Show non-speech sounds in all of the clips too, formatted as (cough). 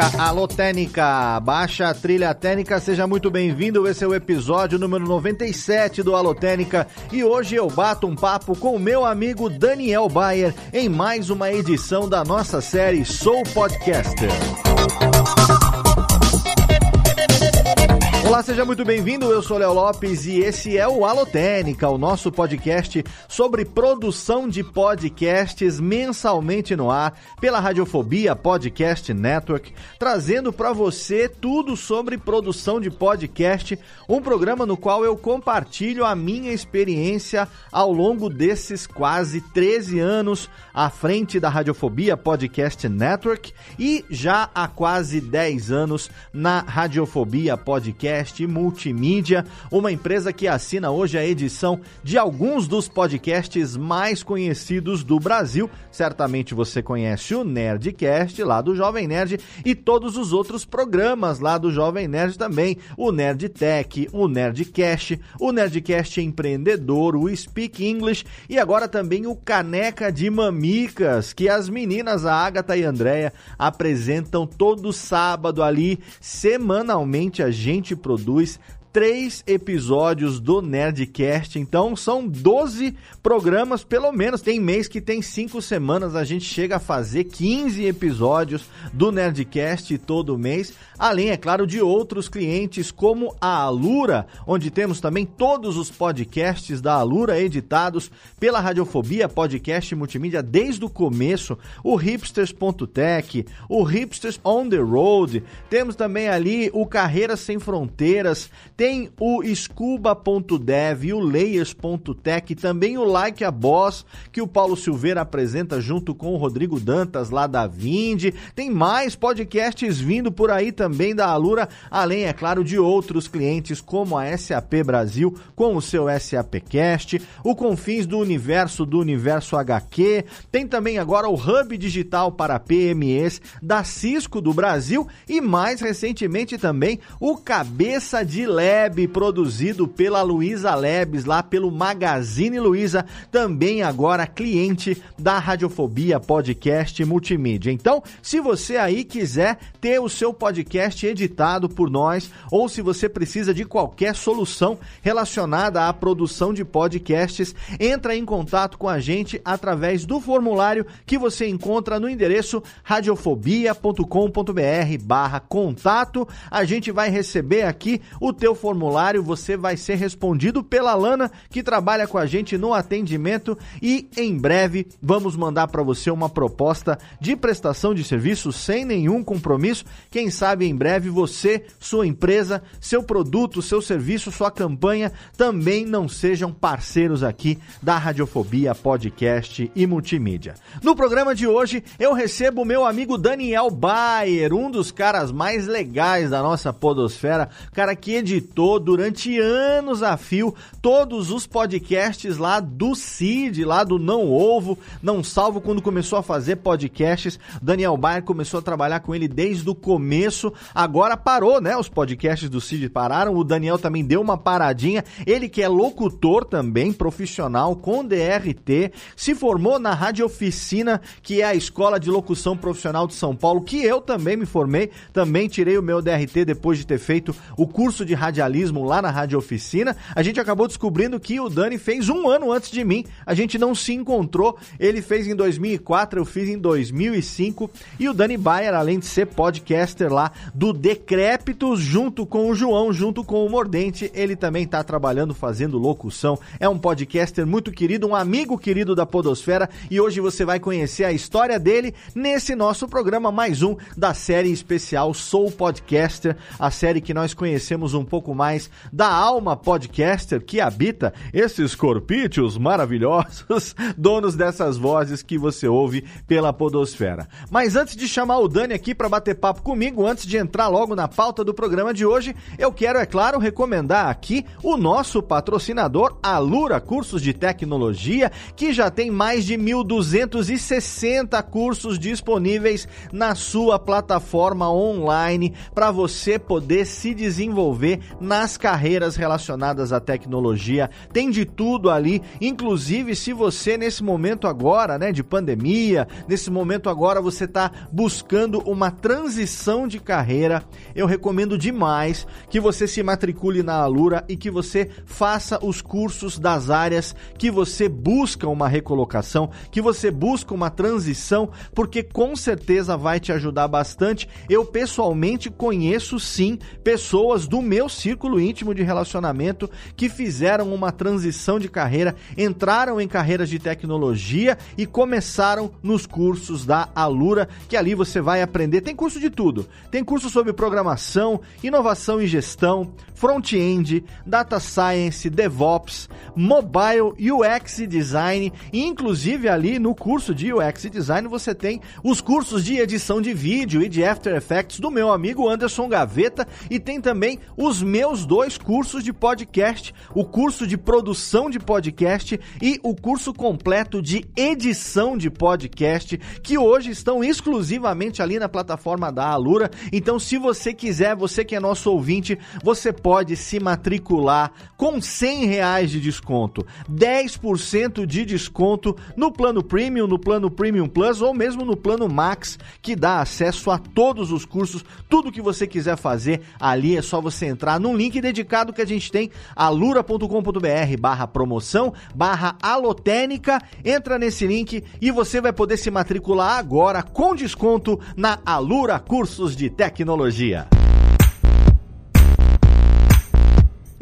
Técnica, alô Técnica, baixa a trilha técnica, seja muito bem-vindo. Esse é o episódio número 97 do Alô Técnica e hoje eu bato um papo com o meu amigo Daniel Bayer em mais uma edição da nossa série Sou Podcaster. Olá, seja muito bem-vindo. Eu sou Léo Lopes e esse é o Alotênica, o nosso podcast sobre produção de podcasts mensalmente no ar pela Radiofobia Podcast Network, trazendo para você tudo sobre produção de podcast, um programa no qual eu compartilho a minha experiência ao longo desses quase 13 anos à frente da Radiofobia Podcast Network e já há quase 10 anos na Radiofobia Podcast Multimídia, uma empresa que assina hoje a edição de alguns dos podcasts mais conhecidos do Brasil. Certamente você conhece o Nerdcast lá do Jovem Nerd e todos os outros programas lá do Jovem Nerd também, o Nerd Tech, o Nerdcast, o Nerdcast Empreendedor, o Speak English e agora também o Caneca de Mamicas, que as meninas a Agatha e a Andrea apresentam todo sábado ali, semanalmente a gente produz três episódios do Nerdcast. Então são 12 programas, pelo menos. Tem mês que tem cinco semanas. A gente chega a fazer 15 episódios do Nerdcast todo mês. Além, é claro, de outros clientes como a Alura, onde temos também todos os podcasts da Alura editados pela Radiofobia Podcast Multimídia desde o começo. O hipsters.tech, o Hipsters on the Road. Temos também ali o Carreiras Sem Fronteiras tem o scuba.dev, o layers.tech, também o Like a Boss, que o Paulo Silveira apresenta junto com o Rodrigo Dantas lá da Vinde. Tem mais podcasts vindo por aí também da Alura, além, é claro, de outros clientes como a SAP Brasil com o seu SAPcast, o Confins do Universo do Universo HQ. Tem também agora o Hub Digital para PMEs da Cisco do Brasil e mais recentemente também o Cabeça de Leve Lab, produzido pela Luísa Labs, lá pelo Magazine Luiza, também agora cliente da Radiofobia Podcast Multimídia. Então, se você aí quiser ter o seu podcast editado por nós, ou se você precisa de qualquer solução relacionada à produção de podcasts, entra em contato com a gente através do formulário que você encontra no endereço radiofobia.com.br barra contato. A gente vai receber aqui o teu formulário, você vai ser respondido pela Lana, que trabalha com a gente no atendimento e em breve vamos mandar para você uma proposta de prestação de serviço sem nenhum compromisso. Quem sabe em breve você, sua empresa, seu produto, seu serviço, sua campanha também não sejam parceiros aqui da Radiofobia Podcast e Multimídia. No programa de hoje eu recebo meu amigo Daniel Bayer, um dos caras mais legais da nossa podosfera, cara que editou editou durante anos a fio todos os podcasts lá do Cid, lá do Não Ovo, Não Salvo, quando começou a fazer podcasts. Daniel Bayer começou a trabalhar com ele desde o começo. Agora parou, né? Os podcasts do Cid pararam. O Daniel também deu uma paradinha. Ele que é locutor também, profissional, com DRT, se formou na Rádio Oficina, que é a Escola de Locução Profissional de São Paulo, que eu também me formei. Também tirei o meu DRT depois de ter feito o curso de rádio radialismo lá na Rádio Oficina, a gente acabou descobrindo que o Dani fez um ano antes de mim. A gente não se encontrou. Ele fez em 2004, eu fiz em 2005. E o Dani Bayer, além de ser podcaster lá do Decrépitos, junto com o João, junto com o Mordente, ele também está trabalhando fazendo locução. É um podcaster muito querido, um amigo querido da Podosfera. E hoje você vai conhecer a história dele nesse nosso programa, mais um da série especial Sou Podcaster, a série que nós conhecemos um pouco pouco mais da alma podcaster que habita esses corpítios maravilhosos, (laughs) donos dessas vozes que você ouve pela podosfera. Mas antes de chamar o Dani aqui para bater papo comigo, antes de entrar logo na pauta do programa de hoje, eu quero, é claro, recomendar aqui o nosso patrocinador, Alura Cursos de Tecnologia, que já tem mais de 1.260 cursos disponíveis na sua plataforma online para você poder se desenvolver nas carreiras relacionadas à tecnologia. Tem de tudo ali, inclusive se você nesse momento agora, né, de pandemia, nesse momento agora você está buscando uma transição de carreira, eu recomendo demais que você se matricule na Alura e que você faça os cursos das áreas que você busca uma recolocação, que você busca uma transição, porque com certeza vai te ajudar bastante. Eu pessoalmente conheço sim pessoas do meu círculo íntimo de relacionamento que fizeram uma transição de carreira, entraram em carreiras de tecnologia e começaram nos cursos da Alura, que ali você vai aprender. Tem curso de tudo. Tem curso sobre programação, inovação e gestão, front-end, data science, DevOps, mobile, UX design, e inclusive ali no curso de UX design você tem os cursos de edição de vídeo e de After Effects do meu amigo Anderson Gaveta e tem também os meus dois cursos de podcast, o curso de produção de podcast e o curso completo de edição de podcast, que hoje estão exclusivamente ali na plataforma da Alura. Então, se você quiser, você que é nosso ouvinte, você pode se matricular com 100 reais de desconto, 10% de desconto no plano Premium, no plano Premium Plus ou mesmo no plano Max, que dá acesso a todos os cursos, tudo que você quiser fazer ali é só você entrar num link dedicado que a gente tem, alura.com.br barra promoção, barra alotênica, entra nesse link e você vai poder se matricular agora com desconto na Alura Cursos de Tecnologia.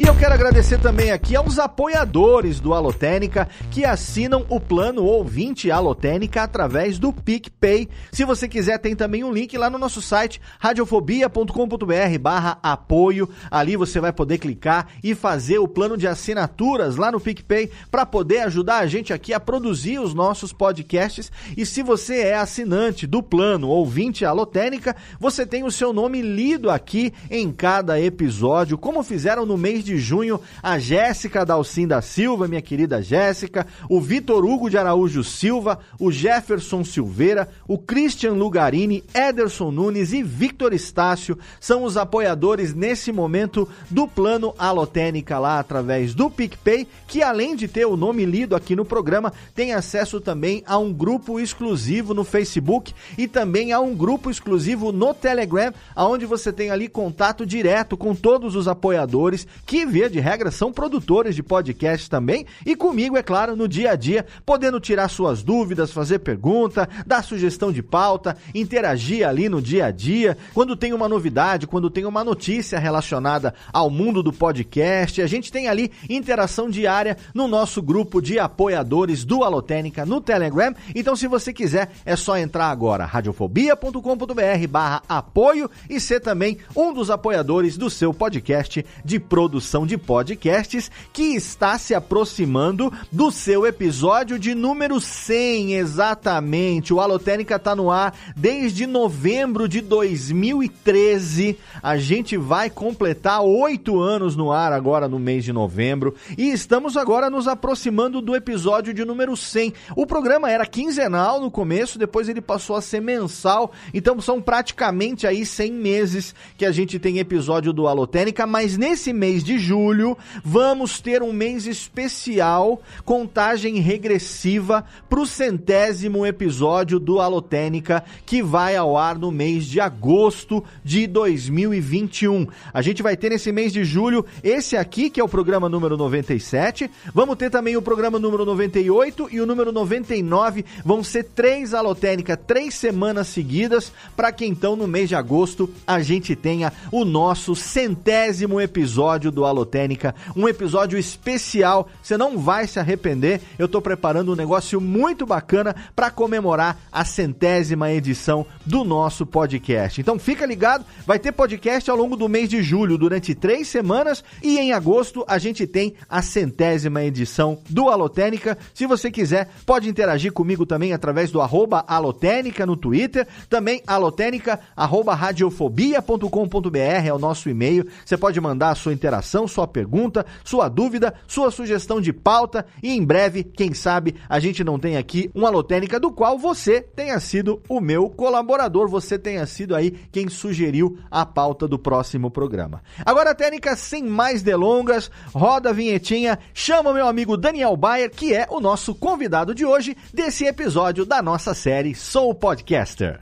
E eu quero agradecer também aqui aos apoiadores do Alotênica que assinam o plano ouvinte Alotênica através do PicPay. Se você quiser, tem também um link lá no nosso site radiofobia.com.br barra apoio. Ali você vai poder clicar e fazer o plano de assinaturas lá no PicPay para poder ajudar a gente aqui a produzir os nossos podcasts. E se você é assinante do plano ouvinte Alotênica, você tem o seu nome lido aqui em cada episódio, como fizeram no mês de de junho, a Jéssica Dalcin da Silva, minha querida Jéssica, o Vitor Hugo de Araújo Silva, o Jefferson Silveira, o Christian Lugarini, Ederson Nunes e Victor Estácio são os apoiadores nesse momento do plano Alotênica lá através do PicPay, que além de ter o nome lido aqui no programa, tem acesso também a um grupo exclusivo no Facebook e também a um grupo exclusivo no Telegram, aonde você tem ali contato direto com todos os apoiadores que que via de regra são produtores de podcast também. E comigo, é claro, no dia a dia, podendo tirar suas dúvidas, fazer pergunta, dar sugestão de pauta, interagir ali no dia a dia, quando tem uma novidade, quando tem uma notícia relacionada ao mundo do podcast, a gente tem ali interação diária no nosso grupo de apoiadores do Alotênica no Telegram. Então, se você quiser, é só entrar agora, radiofobia.com.br barra apoio e ser também um dos apoiadores do seu podcast de produção produção de podcasts que está se aproximando do seu episódio de número 100, exatamente. O Alotênica está no ar desde novembro de 2013. A gente vai completar oito anos no ar agora no mês de novembro e estamos agora nos aproximando do episódio de número 100. O programa era quinzenal no começo, depois ele passou a ser mensal, então são praticamente aí 100 meses que a gente tem episódio do Alotênica, mas nesse mês de julho, vamos ter um mês especial, contagem regressiva para o centésimo episódio do Alotênica, que vai ao ar no mês de agosto de 2021. A gente vai ter nesse mês de julho esse aqui, que é o programa número 97. Vamos ter também o programa número 98 e o número 99. Vão ser três Alotênica, três semanas seguidas, para que então no mês de agosto a gente tenha o nosso centésimo episódio do do Alotênica, um episódio especial. Você não vai se arrepender. Eu tô preparando um negócio muito bacana para comemorar a centésima edição do nosso podcast. Então fica ligado, vai ter podcast ao longo do mês de julho, durante três semanas, e em agosto a gente tem a centésima edição do Alotênica. Se você quiser, pode interagir comigo também através do arroba Alotênica no Twitter, também alotênica, radiofobia.com.br é o nosso e-mail. Você pode mandar a sua interação, sua pergunta, sua dúvida, sua sugestão de pauta e em breve, quem sabe, a gente não tem aqui uma Alotênica do qual você tenha sido o meu colaborador, você tenha sido aí quem sugeriu a pauta do próximo programa. Agora, Técnica, sem mais delongas, roda a vinhetinha, chama meu amigo Daniel Bayer, que é o nosso convidado de hoje desse episódio da nossa série Sou Podcaster.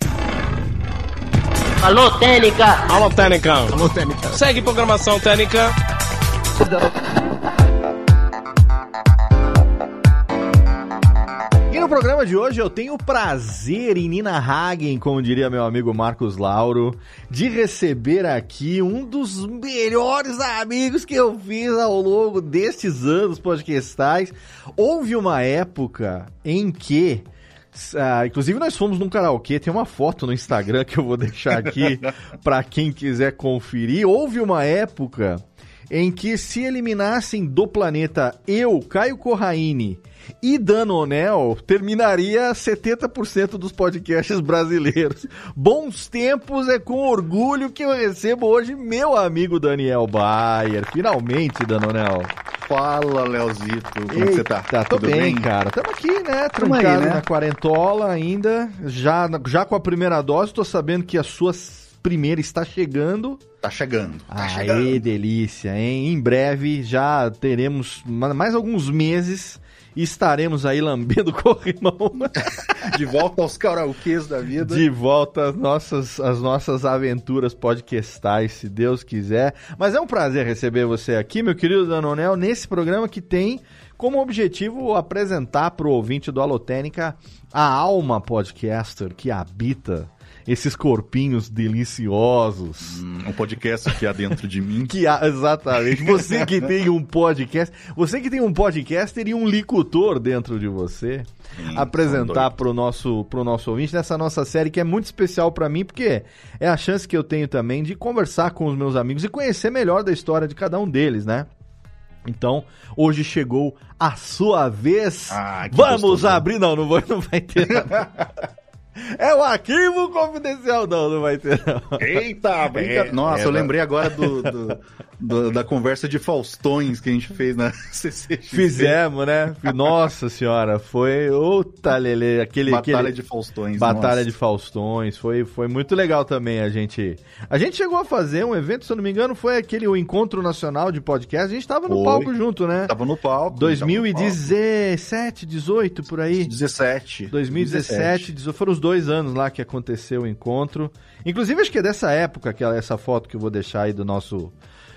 Alô, Técnica! Alô, Técnica! Alô, Técnica! Segue programação Técnica! E no programa de hoje eu tenho o prazer em Nina Hagen, como diria meu amigo Marcos Lauro, de receber aqui um dos melhores amigos que eu fiz ao longo destes anos podcastais. Houve uma época em que ah, inclusive, nós fomos num karaokê. Tem uma foto no Instagram que eu vou deixar aqui (laughs) para quem quiser conferir. Houve uma época em que se eliminassem do planeta eu, Caio Corraine e Danonel, terminaria 70% dos podcasts brasileiros. Bons tempos é com orgulho que eu recebo hoje meu amigo Daniel Bayer. Finalmente, Danonel. Fala, Leozito. Como Eita, você tá? Tá, Tudo bem, bem, cara. Tamo aqui, né? Trancado né? na quarentola ainda. Já, já com a primeira dose, tô sabendo que a sua primeira está chegando. Tá chegando. Tá Aê, chegando. delícia, hein? Em breve já teremos mais alguns meses e estaremos aí lambendo (laughs) corrimão. De volta aos karaokês da vida. De volta às nossas, às nossas aventuras podcastais, se Deus quiser. Mas é um prazer receber você aqui, meu querido Danonel, nesse programa que tem como objetivo apresentar para o ouvinte do Alotênica a alma podcaster que habita esses corpinhos deliciosos. Hum, um podcast que há dentro de mim. (laughs) que há, exatamente. Você que tem um podcast, você que tem um podcaster e um licutor dentro de você, Sim, apresentar para o nosso, pro nosso ouvinte nessa nossa série que é muito especial para mim, porque é a chance que eu tenho também de conversar com os meus amigos e conhecer melhor da história de cada um deles, né? Então, hoje chegou a sua vez. Ah, Vamos gostoso. abrir. Não, não, vou, não vai ter nada. (laughs) É o arquivo confidencial. Não, não vai ter. Não. Eita, brinca... É, Nossa, é, eu lembrei agora do, do, (laughs) do, da conversa de Faustões que a gente fez na (laughs) CCXP. Fizemos, né? Nossa senhora, foi. Outra lele, aquele. Batalha aquele... de Faustões. Batalha nossa. de Faustões. Foi, foi muito legal também a gente. A gente chegou a fazer um evento, se eu não me engano, foi aquele o Encontro Nacional de Podcast. A gente tava no foi. palco junto, né? Tava no palco. 2017, 18, por aí. 17. 2017, 18. Foram os dois anos lá que aconteceu o encontro. Inclusive, acho que é dessa época, aquela, essa foto que eu vou deixar aí do nosso.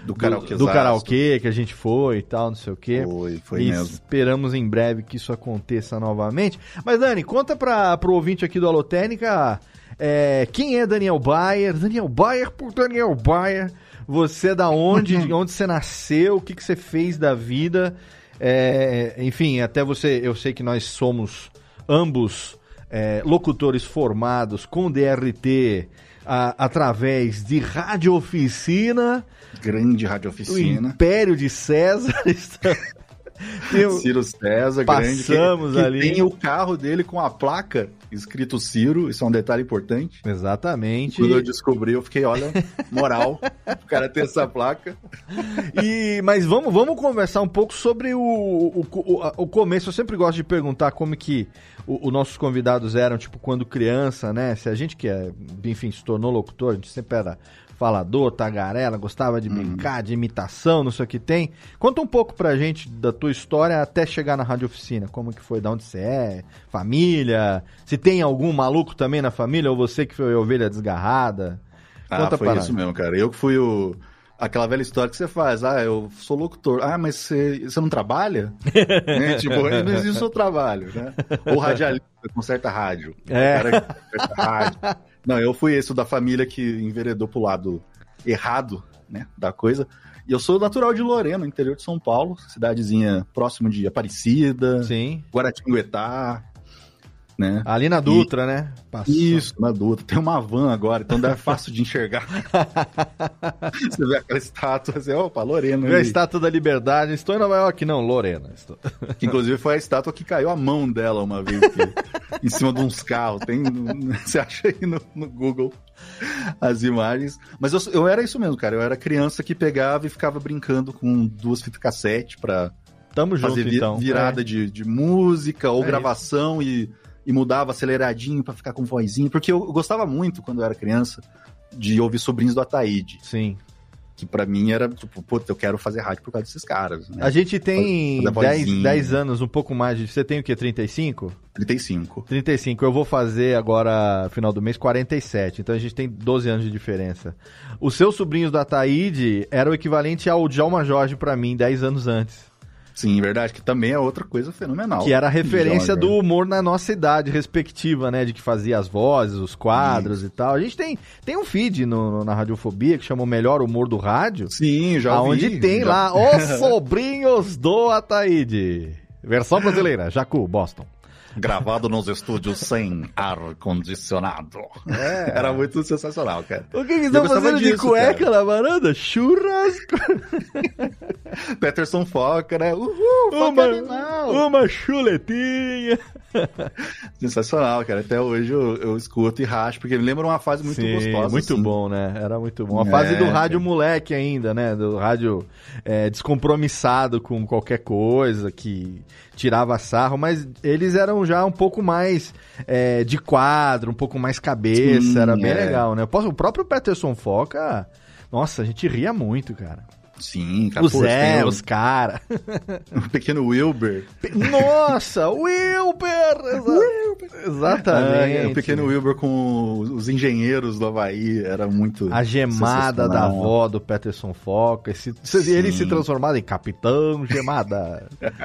Do karaokê. Do, do karaokê que a gente foi e tal, não sei o quê. Foi, foi e mesmo. esperamos em breve que isso aconteça novamente. Mas, Dani, conta para pro ouvinte aqui do Alotênica é, quem é Daniel Bayer. Daniel Bayer por Daniel Bayer. Você é da onde? de onde você nasceu? O que, que você fez da vida? É, enfim, até você, eu sei que nós somos ambos é, locutores formados com DRT a, através de Rádio Oficina. Grande Rádio Oficina. O Império de César. (laughs) Tem Ciro César, Passamos grande. Que, que ali. Tem o carro dele com a placa escrito Ciro, isso é um detalhe importante. Exatamente. Quando eu descobri, eu fiquei, olha, moral, o cara ter essa placa. E, mas vamos, vamos conversar um pouco sobre o, o, o, o começo. Eu sempre gosto de perguntar como que os nossos convidados eram, tipo, quando criança, né? Se a gente que, é, enfim, se tornou locutor, a gente sempre era falador, tagarela, gostava de brincar, de imitação, não sei o que tem. Conta um pouco pra gente da tua história até chegar na Rádio Oficina. Como que foi, de onde você é, família, se tem algum maluco também na família ou você que foi ovelha desgarrada. Conta ah, foi isso mesmo, cara. Eu que fui o... Aquela velha história que você faz, ah, eu sou locutor. Ah, mas você, você não trabalha? (laughs) né? Tipo, não existe o seu trabalho, né? Ou radialista, conserta rádio. É. O cara conserta rádio. (laughs) Não, eu fui esse da família que enveredou pro lado errado, né, da coisa. E eu sou natural de Lorena, interior de São Paulo, cidadezinha próximo de Aparecida, Sim. Guaratinguetá, né? Ali na Dutra, né? Passou. Isso, na Dutra. Tem uma van agora, então é fácil de enxergar. (laughs) você vê aquela estátua, você, opa, Lorena. Viu a estátua da liberdade. Estou em Nova York, não, Lorena. Estou... Que inclusive foi a estátua que caiu a mão dela uma vez, que- (laughs) em cima de uns carros. Tem, (laughs) você acha aí no, no Google as imagens. Mas eu, eu era isso mesmo, cara. Eu era criança que pegava e ficava brincando com duas fitas cassete pra Tamo junto, fazer vi- então. virada de, de música ou É gravação e, e mudava aceleradinho pra ficar com vozinha. Porque eu gostava muito, quando eu era criança, de ouvir Sobrinhos do Ataíde. Sim. Que pra mim era, tipo, puta, eu quero fazer rádio por causa desses caras. Né? A gente tem Fazer 10, vozinha. 10 anos, um pouco mais. de- Você tem o quê? 35? 35. 35. Eu vou fazer agora, final do mês, 47. Então a gente tem 12 anos de diferença. Os seus sobrinhos da Taíde era o equivalente ao Djalma Jorge pra mim, 10 anos antes. Sim, verdade, que também é outra coisa fenomenal. Que era a referência do humor na nossa idade respectiva, né? De que fazia as vozes, os quadros e tal. A gente tem, tem um feed no, na Radiofobia que chama o Melhor Humor do Rádio. Sim, já Aonde vi, tem já- lá Os (laughs) Sobrinhos do Ataíde. Versão brasileira, Jacu, Boston. Gravado nos estúdios sem ar-condicionado. Era muito sensacional, cara. O que que Eu estão fazendo de disso, cueca cara. na varanda? Churrasco. (laughs) Peterson Foca, né? Uhul, Uma, uma chuletinha. (laughs) Sensacional, cara. Até hoje eu, eu escuto e racho, porque me lembra uma fase muito Sim, gostosa. Muito assim. bom, né? Era muito bom. A É, fase do rádio moleque ainda, né? Do rádio é, descompromissado com qualquer coisa, que tirava sarro, mas eles eram já um pouco mais é, de quadro, um pouco mais cabeça, Sim, era bem é. legal, né? O próprio Peterson Foca, nossa, a gente ria muito, cara. Sim, cara. O pô, Zé, os caras. (laughs) o, pequeno Wilber. Nossa, Wilber! Exa- Exatamente. Ah, o pequeno Wilber com os engenheiros do Havaí. Era muito. A gemada da avó do Peterson Foca. Esse, ele se transformado em Capitão Gemada. (laughs)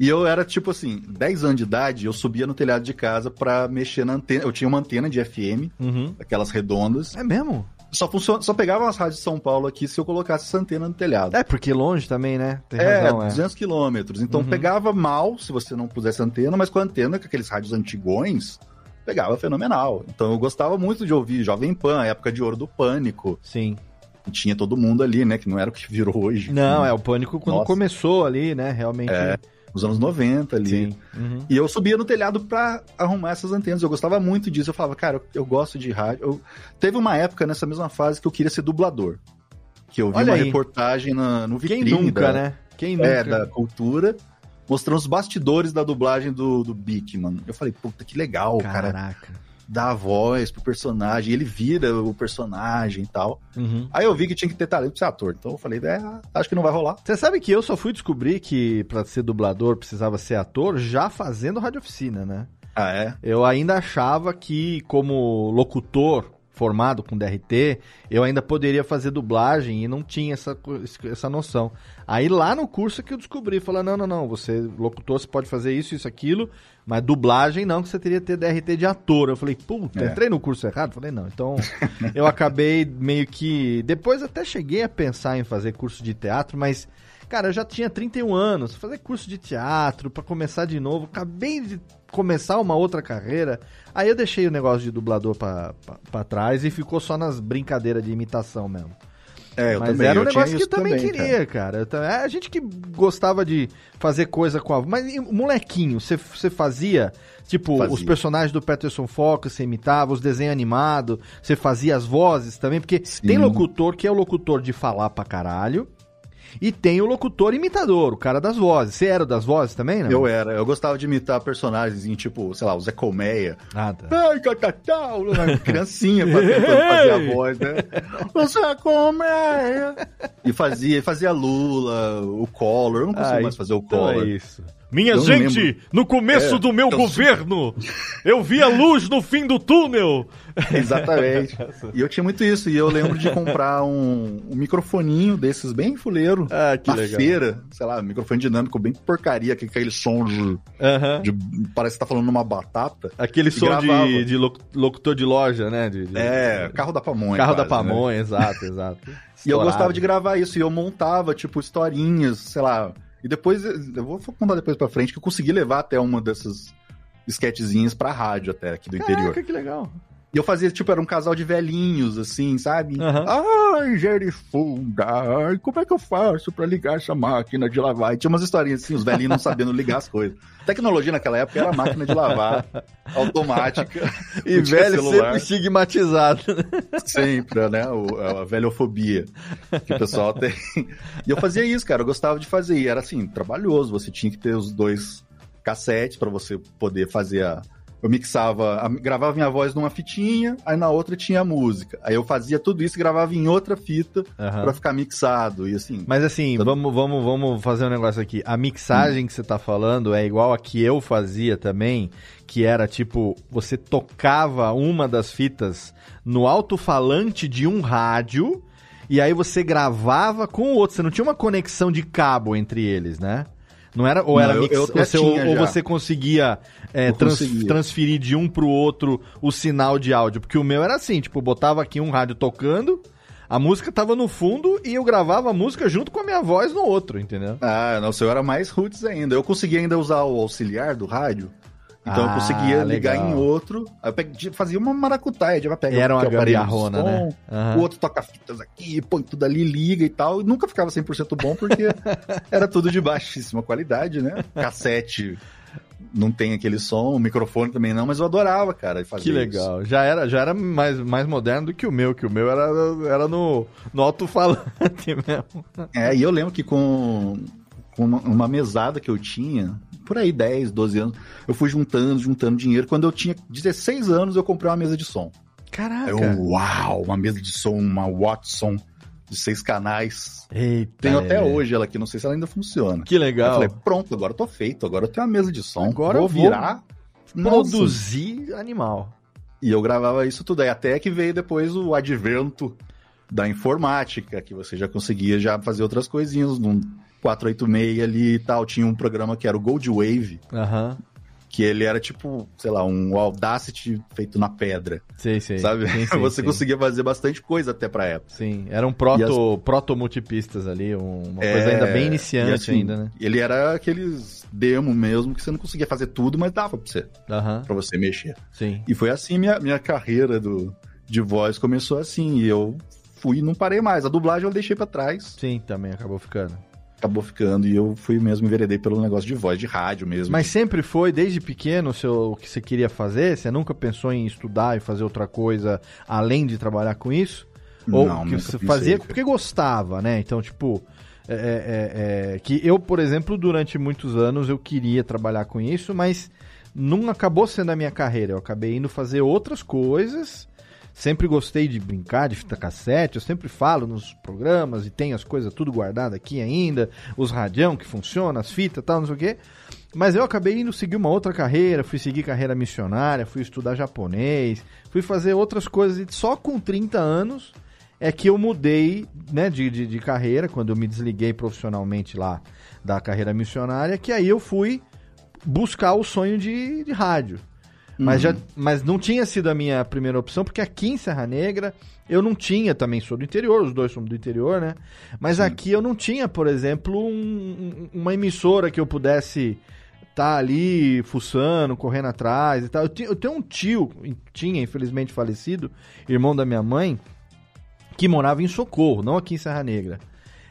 E eu era tipo assim, 10 anos de idade, eu subia no telhado de casa pra mexer na antena. Eu tinha uma antena de FM, Uhum. aquelas redondas. É mesmo? Só, funciona, só pegava as rádios de São Paulo aqui se eu colocasse essa antena no telhado. É, porque longe também, né? Tem É, razão, é. 200 quilômetros. Então Uhum. pegava mal se você não pusesse antena, mas com a antena, com aqueles rádios antigões, pegava fenomenal. Então eu gostava muito de ouvir Jovem Pan, a época de ouro do Pânico. Sim. E tinha todo mundo ali, né? Que não era o que virou hoje. Não, é o pânico quando Nossa. começou ali, né? Realmente. É, Nos anos 90 ali. Sim. Uhum. E eu subia no telhado pra arrumar essas antenas. Eu gostava muito disso. Eu falava, cara, eu, eu gosto de rádio. Eu- Teve uma época nessa mesma fase que eu queria ser dublador. Que eu vi Olha uma aí. reportagem na, no Quem vitrine nunca, da, né? Quem nunca? é, da cultura, mostrando os bastidores da dublagem do, do Bic, mano. Eu falei, puta, que legal, o cara Caraca. Dá a voz pro personagem, ele vira o personagem e tal. Uhum. Aí eu vi que tinha que ter talento pra ser ator. Então eu falei, é, acho que não vai rolar. Você sabe que eu só fui descobrir que pra ser dublador precisava ser ator já fazendo rádio oficina, né? Ah, é? Eu ainda achava que, como locutor formado com DRT, eu ainda poderia fazer dublagem e não tinha essa, essa noção. Aí lá no curso que eu descobri, falando, não, não, não, você, locutor, você pode fazer isso, isso, aquilo, mas dublagem não, que você teria que ter DRT de ator. Eu falei, puta, É. entrei no curso errado? Falei, não. Então, eu acabei meio que... Depois até cheguei a pensar em fazer curso de teatro, mas... Cara, eu já tinha 31 anos, fazer curso de teatro pra começar de novo, acabei de começar uma outra carreira, aí eu deixei o negócio de dublador pra trás e ficou só nas brincadeiras de imitação mesmo. É, eu Mas também. era um negócio que eu também, cara. queria, cara. Ta- é a gente que gostava de fazer coisa com a... Mas molequinho, você você fazia, tipo, Fazia. os personagens do Peterson Fox, você imitava, os desenhos animados, você fazia as vozes também, porque Sim. tem locutor que é o locutor de falar pra caralho, e tem o locutor imitador, o cara das vozes. Você era o das vozes também, não? Eu era, eu gostava de imitar personagens em tipo, sei lá, o Zé Colmeia. Ah, tá. Ai, catatau, uma criancinha tentando (laughs) fazer a voz, né? O Zé Colmeia. E fazia, fazia Lula, o Collor. Eu não consigo Ah, mais fazer o Então Collor. é isso. Minha Eu gente, no começo É, do meu eu- governo, (laughs) eu vi a luz no fim do túnel. (laughs) Exatamente. e eu tinha muito isso. E eu lembro de comprar um, um microfoninho desses bem fuleiro Ah, que na legal. feira. Sei lá, microfone dinâmico bem porcaria, que aquele som de, Aham. de- Parece que tá falando numa batata. Aquele som gravava. de, de loc- locutor de loja, né? De, de- É, carro da pamonha. Carro da quase, né? pamonha, exato, exato. (laughs) E eu Estourado. gostava de gravar isso, e eu montava, tipo, historinhas, sei lá. E depois, eu vou contar depois pra frente, que eu consegui levar até uma dessas sketchzinhas pra rádio até, aqui do interior. Caraca, que legal. E eu fazia, tipo, era um casal de velhinhos, assim, sabe? Aham. Ai, gerifunda, ai, como é que eu faço pra ligar essa máquina de lavar? E tinha umas historinhas assim, os velhinhos não sabendo ligar as coisas. Tecnologia naquela época era máquina de lavar (laughs) automática. E velho celular. sempre estigmatizado. né? Sempre, né? O- a velhofobia que o pessoal tem. E eu fazia isso, cara. Eu gostava de fazer. E era assim, trabalhoso. Você tinha que ter os dois cassetes pra você poder fazer a. Eu mixava, a- gravava minha voz numa fitinha, aí na outra tinha a música. Aí eu fazia tudo isso e gravava em outra fita Aham. pra ficar mixado. E assim. Mas assim, Tá- vamos, vamos, vamos fazer um negócio aqui. A mixagem que você tá falando é igual a que eu fazia também, que era tipo, você tocava uma das fitas no alto-falante de um rádio, e aí você gravava com o outro. Você não tinha uma conexão de cabo entre eles, né? Não era, ou Não, era eu- mix, eu até você, ou, ou você conseguia, é, Eu trans- transferir de um pro outro o sinal de áudio? Porque o meu era assim, tipo, botava aqui um rádio tocando, a música tava no fundo e eu gravava a música junto com a minha voz no outro, entendeu? Ah, não, o seu era mais roots ainda. Eu conseguia ainda usar o auxiliar do rádio. Então Ah, eu conseguia ligar legal. em outro. Aí eu fazia uma maracutaia, já pega Era uma de gambiarrona, som, né? Aham. O outro toca fitas aqui, põe tudo ali, liga e tal. E nunca ficava 100% bom porque (laughs) era tudo de baixíssima qualidade, né? Cassete não tem aquele som, o microfone também não, mas eu adorava, cara, fazer Que isso. legal. Já era, já era mais, mais moderno do que o meu, que o meu era, era no, no alto-falante (laughs) mesmo. É, e eu lembro que com, com uma mesada que eu tinha, por aí 10, 12 anos, eu fui juntando, juntando dinheiro. Quando eu tinha 16 anos, eu comprei uma mesa de som. Caraca. Eu, uau, uma mesa de som, uma Watson de seis canais. Eita. Tenho até Lelê. hoje ela aqui, não sei se ela ainda funciona. Que Aí eu legal. falei, pronto, agora eu tô feito, agora eu tenho uma mesa de som. Agora vou eu vou virar. Nossa. Produzir animal. E eu gravava isso tudo aí, até que veio depois o advento da informática, que você já conseguia já fazer outras coisinhas, num 486 ali e tal. Tinha um programa que era o Gold Wave, Aham. que ele era tipo, sei lá, um Audacity feito na pedra, Sei, sei. sabe? Sim, (laughs) sim, você sim. conseguia fazer bastante coisa até pra época. Sim, era um proto, proto multipistas ali, um- uma coisa ainda bem É, iniciante assim, ainda, né? Ele era aqueles demo mesmo, que você não conseguia fazer tudo, mas dava pra você, Aham, pra você mexer. sim. E foi assim minha, minha carreira do, de voz começou assim. E eu fui e não parei mais. A dublagem eu deixei pra trás. Sim, também acabou ficando. Acabou ficando. E eu fui mesmo, enveredei pelo negócio de voz, de rádio mesmo. Mas sempre foi, desde pequeno, o seu- o que você queria fazer? Você nunca pensou em estudar e fazer outra coisa além de trabalhar com isso? Ou Não, que você fazia cara. porque gostava, né? Então, tipo, é, é, é, que eu, por exemplo, durante muitos anos eu queria trabalhar com isso, mas não acabou sendo a minha carreira. Eu acabei indo fazer outras coisas. Sempre gostei de brincar de fita cassete, eu sempre falo nos programas e tenho as coisas tudo guardado aqui ainda, os radião que funciona, as fitas e tal, não sei o quê. Mas eu acabei indo seguir uma outra carreira, fui seguir carreira missionária, fui estudar japonês, fui fazer outras coisas e só com 30 anos é que eu mudei né, de, de, de carreira, quando eu me desliguei profissionalmente lá da carreira missionária, que aí eu fui buscar o sonho de, de rádio. Mas, já, mas não tinha sido a minha primeira opção, porque aqui em Serra Negra eu não tinha, também sou do interior, os dois somos do interior, né? Mas aqui eu não tinha, por exemplo, um- um- uma emissora que eu pudesse estar ali fuçando, correndo atrás e tal. Eu, eu tenho um tio, tinha infelizmente falecido, irmão da minha mãe, que morava em Socorro, não aqui em Serra Negra.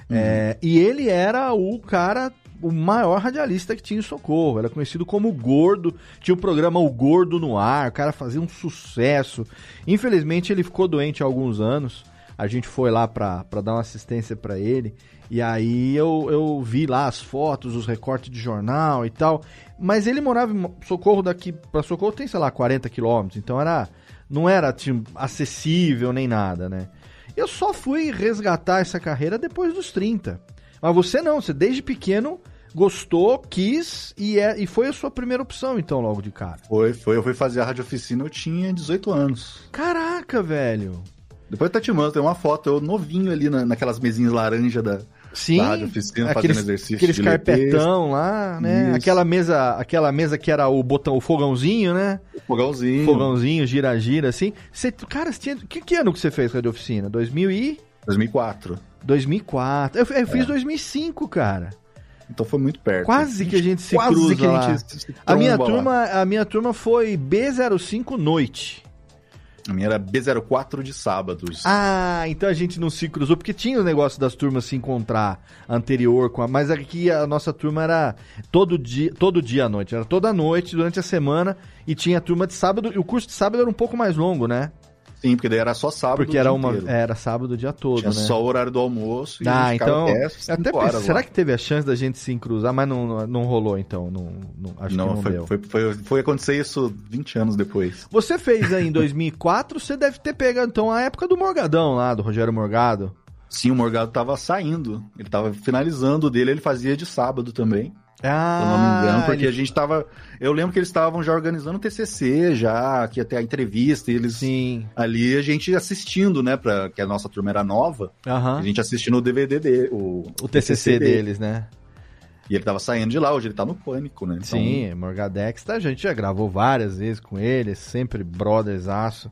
É, e ele era o cara, o maior radialista que tinha em Socorro. Era conhecido como Gordo. Tinha o programa O Gordo no Ar. O cara fazia um sucesso. Infelizmente, ele ficou doente há alguns anos. A gente foi lá pra dar uma assistência pra ele. E aí eu, eu vi lá as fotos, os recortes de jornal e tal. Mas ele morava em Socorro daqui pra Socorro tem, sei lá, 40 quilômetros. Então era não era tipo, acessível nem nada, né? Eu só fui resgatar essa carreira depois dos 30. Mas você não, você desde pequeno gostou, quis e, é, e foi a sua primeira opção, então, logo de cara. Foi, foi. Eu fui fazer a rádio oficina, eu tinha 18 anos. Caraca, velho. Depois eu te mando, tem uma foto, eu novinho ali na, naquelas mesinhas laranja da, Sim, da rádio oficina, aqueles, fazendo exercício. aqueles de carpetão lá, né? Isso. Aquela mesa, aquela mesa que era o botão, o fogãozinho, né? leteza, Fogãozinho. Fogãozinho, gira-gira, assim. Você, cara, você tinha, que, que ano que você fez rádio oficina? 2000 e... 2004. 2004. Eu, eu É. fiz 2005, cara. Então foi muito perto. Quase que a gente se Quase cruza que a lá. gente se A minha tromba lá. turma, a minha turma foi B05 Noite. A minha era B04 de sábados. Ah, então a gente não se cruzou, porque tinha o negócio das turmas se encontrar anterior com a. Mas aqui a nossa turma era todo dia, todo dia à noite. Era toda noite, durante a semana, e tinha a turma de sábado. E o curso de sábado era um pouco mais longo, né? Sim, porque daí era só sábado. Porque era uma. inteiro. Era sábado o dia todo, Tinha né? só o horário do almoço e Ah, então. até eu cinco até horas será lá. que teve a chance da gente se cruzar? Mas não, não, rolou, então. Não, não- acho não, que não foi, deu. foi, foi, foi acontecer isso 20 anos depois. Você fez aí em 2004, você deve ter pegado então a época do Morgadão lá, do Rogério Morgado. Sim, o Morgado tava saindo. Ele tava finalizando o dele, ele fazia de sábado também. Ah, se eu não me engano, porque ele- a gente tava. Eu lembro que eles estavam já organizando o TCC, já, que ter a entrevista, e eles. Sim. Ali a gente assistindo, né, pra, que a nossa turma era nova, Aham. a gente assistindo o DVD dele, o, O TCC dele. deles, né? E ele tava saindo de lá, hoje ele tá no pânico, né? Então, Sim, Morgadex, tá, a gente já gravou várias vezes com ele, sempre brothersaço.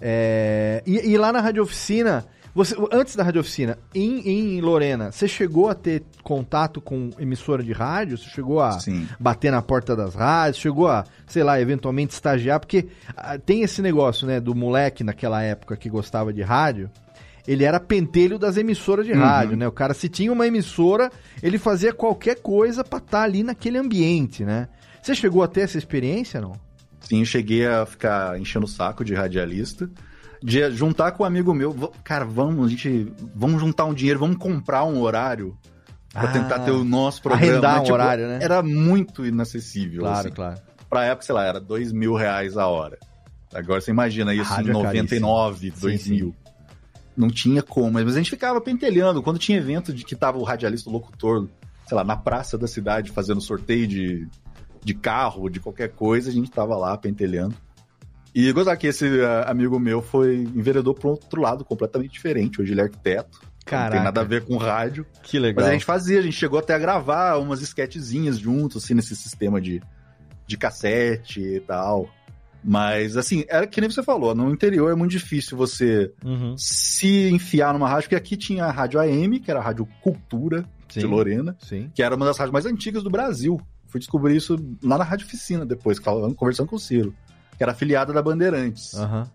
É, e, e lá na Rádio Oficina, você, antes da Rádio Oficina, em, em Lorena, você chegou a ter contato com emissora de rádio? Você chegou a Sim. bater na porta das rádios? Chegou a, sei lá, eventualmente estagiar? Porque ah, tem esse negócio, né, do moleque naquela época que gostava de rádio. Ele era pentelho das emissoras de Uhum. rádio, né? O cara, se tinha uma emissora, ele fazia qualquer coisa pra estar ali naquele ambiente, né? Você chegou a ter essa experiência, não? Sim, eu cheguei a ficar enchendo o saco de radialista. De juntar com um amigo meu, "Va- cara, vamos, a gente, vamos juntar um dinheiro, vamos comprar um horário pra Ah, tentar ter o nosso programa. arrendar Mas, um horário, né? Era muito inacessível. Claro, assim. claro. Pra época, sei lá, era dois mil reais a hora. Agora você imagina isso Rádio em é 99, Sim, 2000. Não tinha como, mas a gente ficava pentelhando. Quando tinha evento de que tava o radialista, o locutor, sei lá, na praça da cidade fazendo sorteio de, de carro, de qualquer coisa, a gente tava lá pentelhando. E gostar que esse ah, amigo meu foi enveredou para outro lado completamente diferente. Hoje ele é arquiteto. Não Caraca, tem nada a ver com rádio. que legal. Mas a gente fazia, a gente chegou até a gravar umas esquetezinhas juntos, assim, nesse sistema de, de cassete e tal. Mas, assim, era que nem você falou, no interior é muito difícil você Uhum, se enfiar numa rádio, porque aqui tinha a Rádio AM, que era a Rádio Cultura sim, de Lorena, sim. que era uma das rádios mais antigas do Brasil. Fui descobrir isso lá na Rádio Oficina depois, falando, conversando com o Ciro, que era afiliada da Bandeirantes. Aham.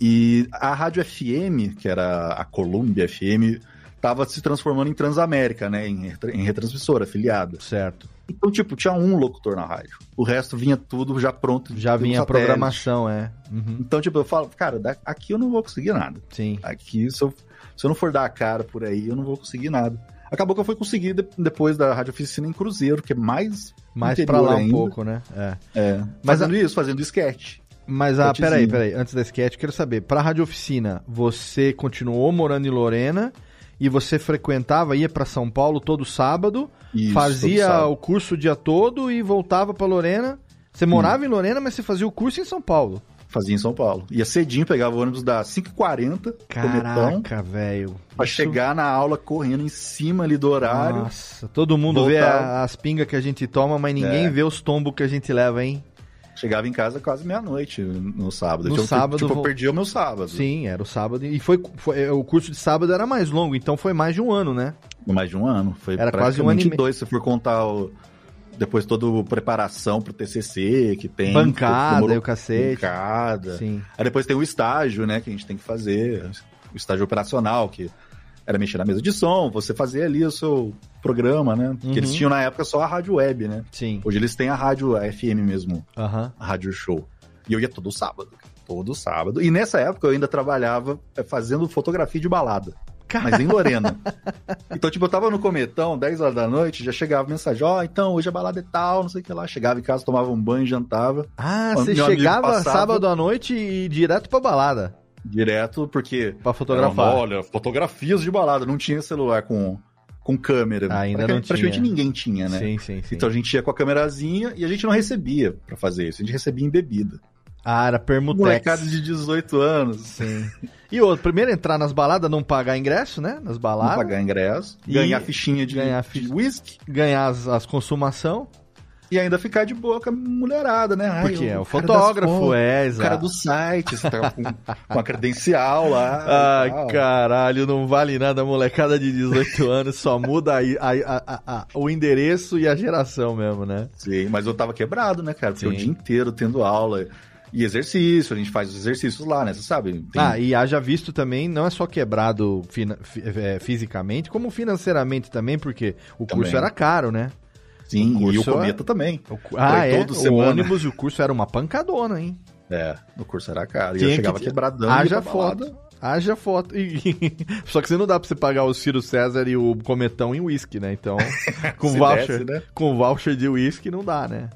E a Rádio FM, que era a Columbia FM, tava se transformando em Transamérica, né? Em, em retransmissora, afiliada. Certo. Então, tipo, tinha um locutor na rádio. O resto vinha tudo já pronto. Já vinha a programação, é. Uhum, Então, tipo, eu falo, cara, aqui eu não vou conseguir nada. sim. Aqui, se eu, se eu não for dar a cara por aí, eu não vou conseguir nada. Acabou que eu fui conseguir de- depois da Rádio Oficina em Cruzeiro, que é mais. Mais pra lá um ainda. pouco, né? É. É, Mas fazendo isso, fazendo sketch. Mas, ah, peraí, peraí. Antes da sketch, quero saber. Pra Rádio Oficina, você continuou morando em Lorena e você frequentava, ia pra São Paulo todo sábado, Isso, fazia todo sábado. o curso o dia todo e voltava pra Lorena. Você morava em Lorena, mas você fazia o curso em São Paulo. Fazia em São Paulo. Ia cedinho, pegava o ônibus das 5h40, cometão, Caraca, velho. pra Isso- chegar na aula correndo em cima ali do horário. Nossa, todo mundo vê Voltava. a- as pingas que a gente toma, mas ninguém É. vê os tombos que a gente leva, hein? Chegava em casa quase meia-noite no sábado. No Tipo, sábado, Tipo, vou- eu perdia o meu sábado. Sim, era o sábado. E foi, foi- o curso de sábado era mais longo, então foi mais de um ano, né? Mais de um ano. Foi Era quase um ano e dois, se for contar o... Depois toda preparação pro TCC que tem. Bancada demorou- e o cacete. Bancada. Sim. Aí depois tem o estágio, né, que a gente tem que fazer. O estágio operacional, que era mexer na mesa de som, você fazer ali o seu programa, né? Que Uhum. eles tinham na época só a rádio web, né? Sim. Hoje eles têm a rádio a FM mesmo, Aham. a rádio show. E eu ia todo sábado, todo sábado. E nessa época eu ainda trabalhava é, fazendo fotografia de balada. Mas em Lorena. então, tipo, eu tava no cometão, 10 horas da noite, já chegava mensagem, ó, então, hoje a balada é tal, não sei o que lá. Chegava em casa, tomava um banho, jantava. Ah, você chegava passava- sábado à noite e direto pra balada. Direto, porque Pra fotografar. Era, olha, fotografias de balada. Não tinha celular com, com câmera. Ainda não Praticamente tinha. ninguém tinha, né? Sim, sim, sim. Então a gente ia com a câmerazinha e a gente não recebia pra fazer isso. A gente recebia em bebida. Ah, era Permutex. Molecada de 18 anos. Sim. E outro, primeiro entrar nas baladas, não pagar ingresso, né? Nas Não baladas. pagar ingresso, E ganhar fichinha de, ganhar de fi- whisky Ganhar as, as consumação. e ainda ficar de boa com a mulherada, né? Ai, Porque é o fotógrafo, fotos, é, O exato. cara do site, você tá com, com a credencial lá. Ai, caralho, não vale nada, molecada de 18 (laughs) anos, só muda a- a- a- o endereço e a geração mesmo, né? Sim, mas eu tava quebrado, né, cara? Porque Sim. o dia inteiro tendo aula e exercício, a gente faz os exercícios lá, né? Você sabe? Tem- Ah, e haja visto também, não é só quebrado fi- é, fisicamente, como financeiramente também, porque o curso Também. era caro, né? sim, o e o curso cometa também. O ah, é? O semana. ônibus e o curso era uma pancadona, hein? É, o curso era caro. E Tinha eu que chegava ter- quebradão. Haja foto. Haja foto. E- (laughs) Só que você não dá pra você pagar o Ciro César e o Cometão em uísque, né? Então, (laughs) com voucher, né? com voucher de uísque não dá, né?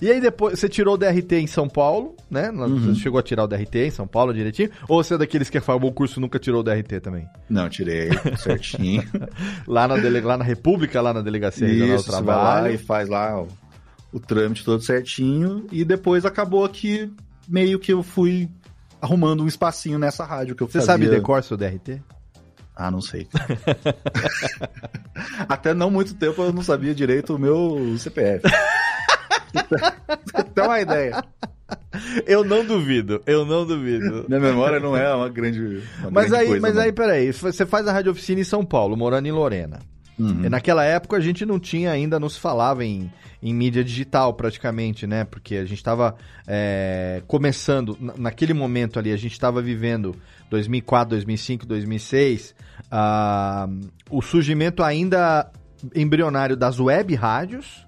E aí depois, você tirou o DRT em São Paulo, né? Uhum. Você chegou a tirar o DRT em São Paulo direitinho? Ou você é daqueles que acabou o curso e nunca tirou o DRT também? Não, tirei (laughs) certinho. (laughs) Lá na, dele... lá na República, lá na Delegacia Regional do Isso, você vai lá Trabalho. e faz lá o, o trâmite todo certinho. E depois acabou que meio que eu fui arrumando um espacinho nessa rádio que eu Você fazia. sabe decor seu DRT? Ah, não sei. (laughs) Até não muito tempo eu não sabia direito o meu CPF. Tem uma ideia. Eu não duvido, eu não duvido. Minha memória não é uma grande. uma Mas grande aí, coisa, mas não. aí, peraí, você faz a rádio oficina em São Paulo, morando em Lorena. Uhum. E naquela época a gente não tinha ainda, não se falava em, em mídia digital praticamente, né? Porque a gente estava começando, na- naquele momento ali, a gente estava vivendo 2004, 2005, 2006, ah, o surgimento ainda embrionário das web rádios,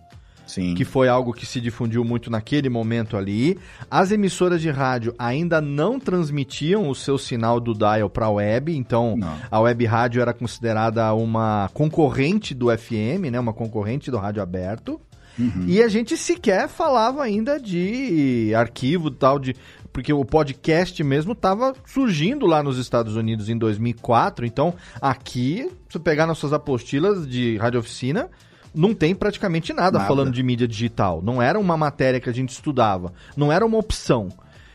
Sim. que foi algo que se difundiu muito naquele momento ali. As emissoras de rádio ainda não transmitiam o seu sinal do dial para a web, então Não. a web rádio era considerada uma concorrente do FM, né, uma concorrente do rádio aberto. Uhum. E a gente sequer falava ainda de arquivo tal de porque o podcast mesmo estava surgindo lá nos Estados Unidos em 2004, então aqui, se pegar nossas apostilas de rádio oficina, não tem praticamente nada, Nada. falando de mídia digital. Não era uma matéria que a gente estudava, não era uma opção.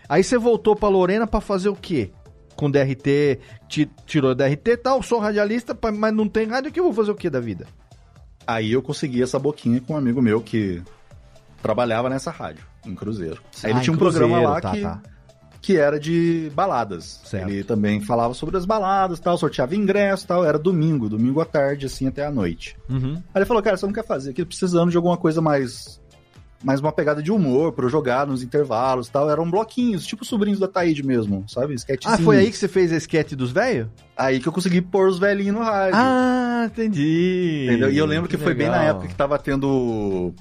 Aí você voltou para Lorena para fazer o quê? Com DRT, ti- tirou DRT e tal, sou radialista, mas não tem rádio, que eu vou fazer o quê da vida? Aí eu consegui essa boquinha com um amigo meu que trabalhava nessa rádio, em Cruzeiro. Aí ele Ah, tinha um Cruzeiro, programa lá tá, que, tá. Que era de baladas. Certo. Ele também falava sobre as baladas tal, sorteava ingresso tal. Era domingo, domingo à tarde, assim, até a noite. Uhum. Aí ele falou, cara, você não quer fazer aqui? Precisando de alguma coisa mais. Mais uma pegada de humor pra eu jogar nos intervalos e tal. Eram bloquinhos, tipo sobrinhos da Taíde mesmo, sabe? Ah, Sketchzinhos. foi aí que você fez a esquete dos velhos? Aí que eu consegui pôr os velhinhos no rádio. Ah, entendi. Entendeu? E eu lembro que, foi bem na legal. época que tava tendo.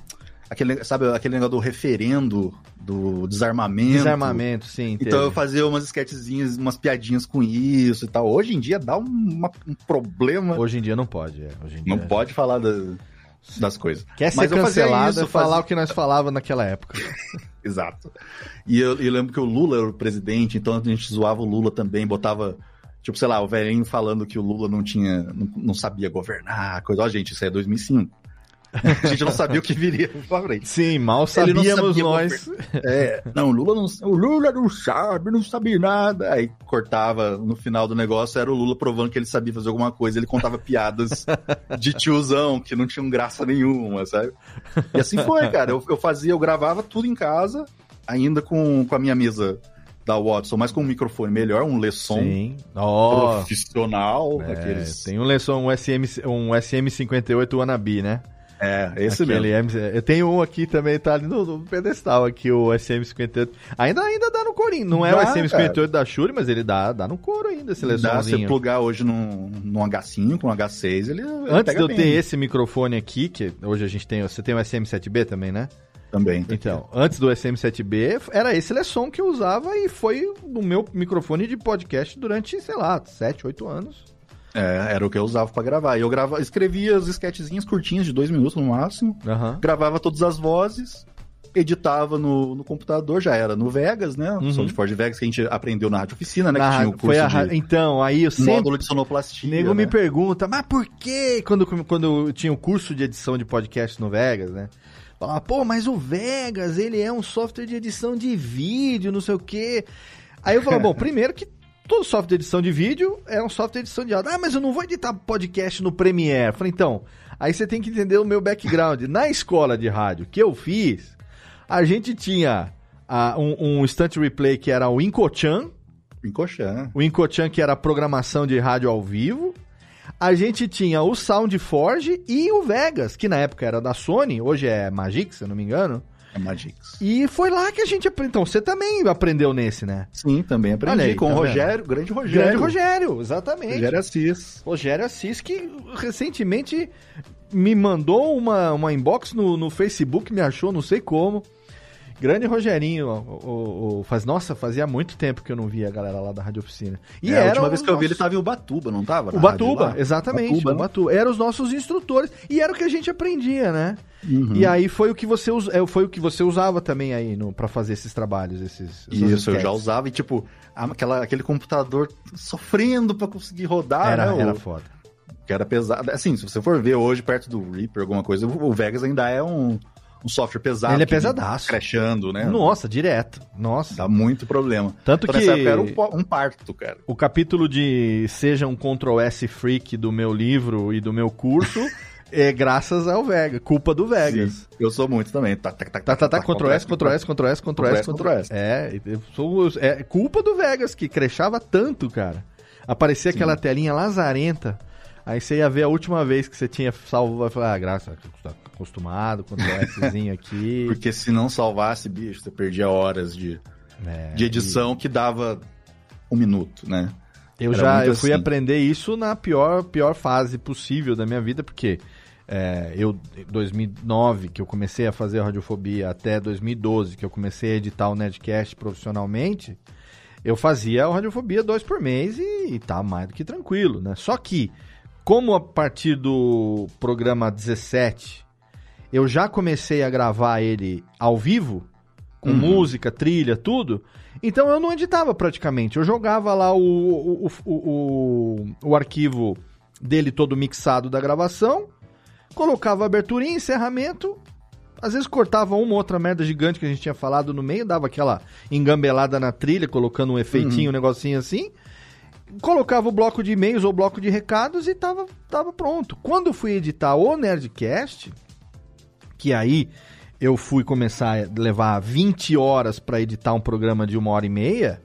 Aquele, sabe, aquele negócio do referendo, do desarmamento. Desarmamento, sim. Então eu fazia umas esquetezinhas, umas piadinhas com isso e tal. Hoje em dia dá um, uma- um problema. Hoje em dia não pode. é. Hoje em dia Não pode falar da- das coisas. Quer ser Mas cancelado isso, falar fazia- o que nós falava naquela época. (laughs) Exato. E eu, eu lembro que o Lula era o presidente, então a gente zoava o Lula também, botava, tipo, sei lá, o velhinho falando que o Lula não tinha, não, não sabia governar, coisa. Ó, gente, isso aí é 2005. (laughs) A gente não sabia o que viria pra frente. Sim, mal sabíamos sabia nós. (laughs) É, não, o Lula não, o Lula não sabe, não sabe nada. Aí cortava no final do negócio, era o Lula provando que ele sabia fazer alguma coisa. Ele contava piadas de tiozão que não tinham graça nenhuma, sabe? E assim foi, cara. Eu, eu fazia, eu gravava tudo em casa, ainda com, com a minha mesa da Watson, mas com um microfone melhor, um Lesson Sim. Profissional, é, aqueles. tem um Lesson, um, SM, um SM58 Wannabe, né? É, esse Aquele mesmo. M- Eu tenho um aqui também, tá ali no, no pedestal aqui, o SM58. Ainda, ainda dá no corinho. Não é Dá, o SM58 da Shure, mas ele dá, dá no couro ainda, esse Dá você Lessonzinho. plugar hoje num, num H5, com um H6, ele. Antes de eu bem. ter esse microfone aqui, que hoje a gente tem, você tem o SM7B também, né? Também. Então, antes do SM7B, era esse Lesson que eu usava e foi o meu microfone de podcast durante, sei lá, 7, 8 anos. É, era o que eu usava pra gravar. E eu grava, escrevia as sketchzinhas curtinhas de dois minutos no máximo, Aham. gravava todas as vozes editava no, no computador, já era no Vegas, né? Uhum. Som de Ford Vegas que a gente aprendeu na rádio oficina, né? Na que tinha o curso foi a de Então, aí eu sempre. módulo de sonoplastia. nego né? me pergunta, mas por que quando, quando eu tinha o curso de edição de podcast no Vegas, né? Falava, pô, mas o Vegas, ele é um software de edição de vídeo, não sei o quê. Aí eu falava, bom, (laughs) primeiro que todo software de edição de vídeo é um software de edição de áudio. Ah, mas eu não vou editar podcast no Premiere. Falei, então, aí você tem que entender o meu background. (laughs) Na escola de rádio que eu fiz, a gente tinha ah, um, um instant replay que era o Incochan, Encoxando. o Incochan, que era a programação de rádio ao vivo. A gente tinha o SoundForge e o Vegas, que na época era da Sony, hoje é Magic, se eu não me engano. É Magix. E foi lá que a gente aprendeu. Então, você também aprendeu nesse, né? Sim, também aprendi aí, com tá o Rogério, grande Rogério. Grande Rogério, exatamente. Rogério Assis. Rogério Assis, que recentemente me mandou uma, uma inbox no, no Facebook, me achou, não sei como. Grande Rogerinho, ó, o, o- faz, nossa, fazia muito tempo que eu não via a galera lá da Rádio Oficina. E é, a última o vez que eu vi ele nosso- tava em Ubatuba, não tava? O Na rádio Batuba, lá? exatamente. Ubatuba, o né? Batuba. Eram os nossos instrutores. E era o que a gente aprendia, né? Uhum. E aí foi o que você é, foi o que você usava também aí pra fazer esses trabalhos, esses. Isso, eu já usava e, tipo, aquela, aquele computador sofrendo pra conseguir rodar, Era, né? o- era foda. Que era pesado. Assim, se você for ver hoje perto do Reaper, alguma coisa, o Vegas ainda é um, um software pesado. Ele é pesadaço. Crashando, né? Nossa, direto. Nossa. Dá muito problema. Tanto Então, que nessa era um, um parto, cara. o capítulo de Seja um Ctrl S Freak do meu livro e do meu curso (laughs) é graças ao Vegas, culpa do Vegas. Sim, eu sou muito também. Tá, tá, tá, Tá, tá, tá, Ctrl S, Ctrl S, Ctrl S, Ctrl S, Ctrl S. É, eu sou, é culpa do Vegas, que crechava tanto, cara. Aparecia aquela telinha lazarenta, aí você ia ver a última vez que você tinha salvo, vai falar, ah, graças, acostumado, Ctrl Szinho (laughs) aqui. Porque se não salvasse, bicho, você perdia horas de, É, de edição que dava um minuto, né? Eu Era já eu fui assim. aprender isso na pior, pior fase possível da minha vida, porque é, eu, em 2009, que eu comecei a fazer a radiofobia, até 2012, que eu comecei a editar o Nerdcast profissionalmente, eu fazia o radiofobia dois por mês e, e tá mais do que tranquilo, né? Só que, como a partir do programa 17, eu já comecei a gravar ele ao vivo, com Uhum. música, trilha, tudo. Então eu não editava praticamente. Eu jogava lá o, o, o, o, o arquivo dele todo mixado da gravação, colocava aberturinha, encerramento. Às vezes cortava uma ou outra merda gigante que a gente tinha falado no meio, dava aquela engambelada na trilha, colocando um efeitinho, um negocinho assim. Colocava o bloco de e-mails ou bloco de recados e tava, tava pronto. Quando eu fui editar o Nerdcast, que aí eu fui começar a levar 20 horas pra editar um programa de uma hora e meia,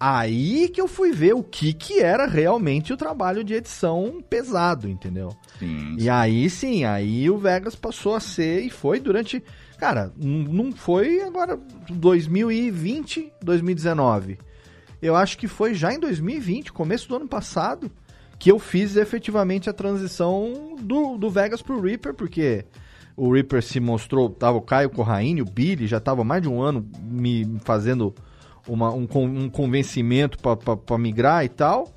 aí que eu fui ver o que, que era realmente o trabalho de edição pesado, entendeu? Sim. E aí sim, aí o Vegas passou a ser e foi durante. Cara, não foi agora 2020, 2019. Eu acho que foi já em 2020, começo do ano passado, que eu fiz efetivamente a transição do, do Vegas pro Reaper, porque o Reaper se mostrou, tava o Caio Corraine, o Billy, já tava mais de um ano me fazendo uma- um, um convencimento para migrar e tal.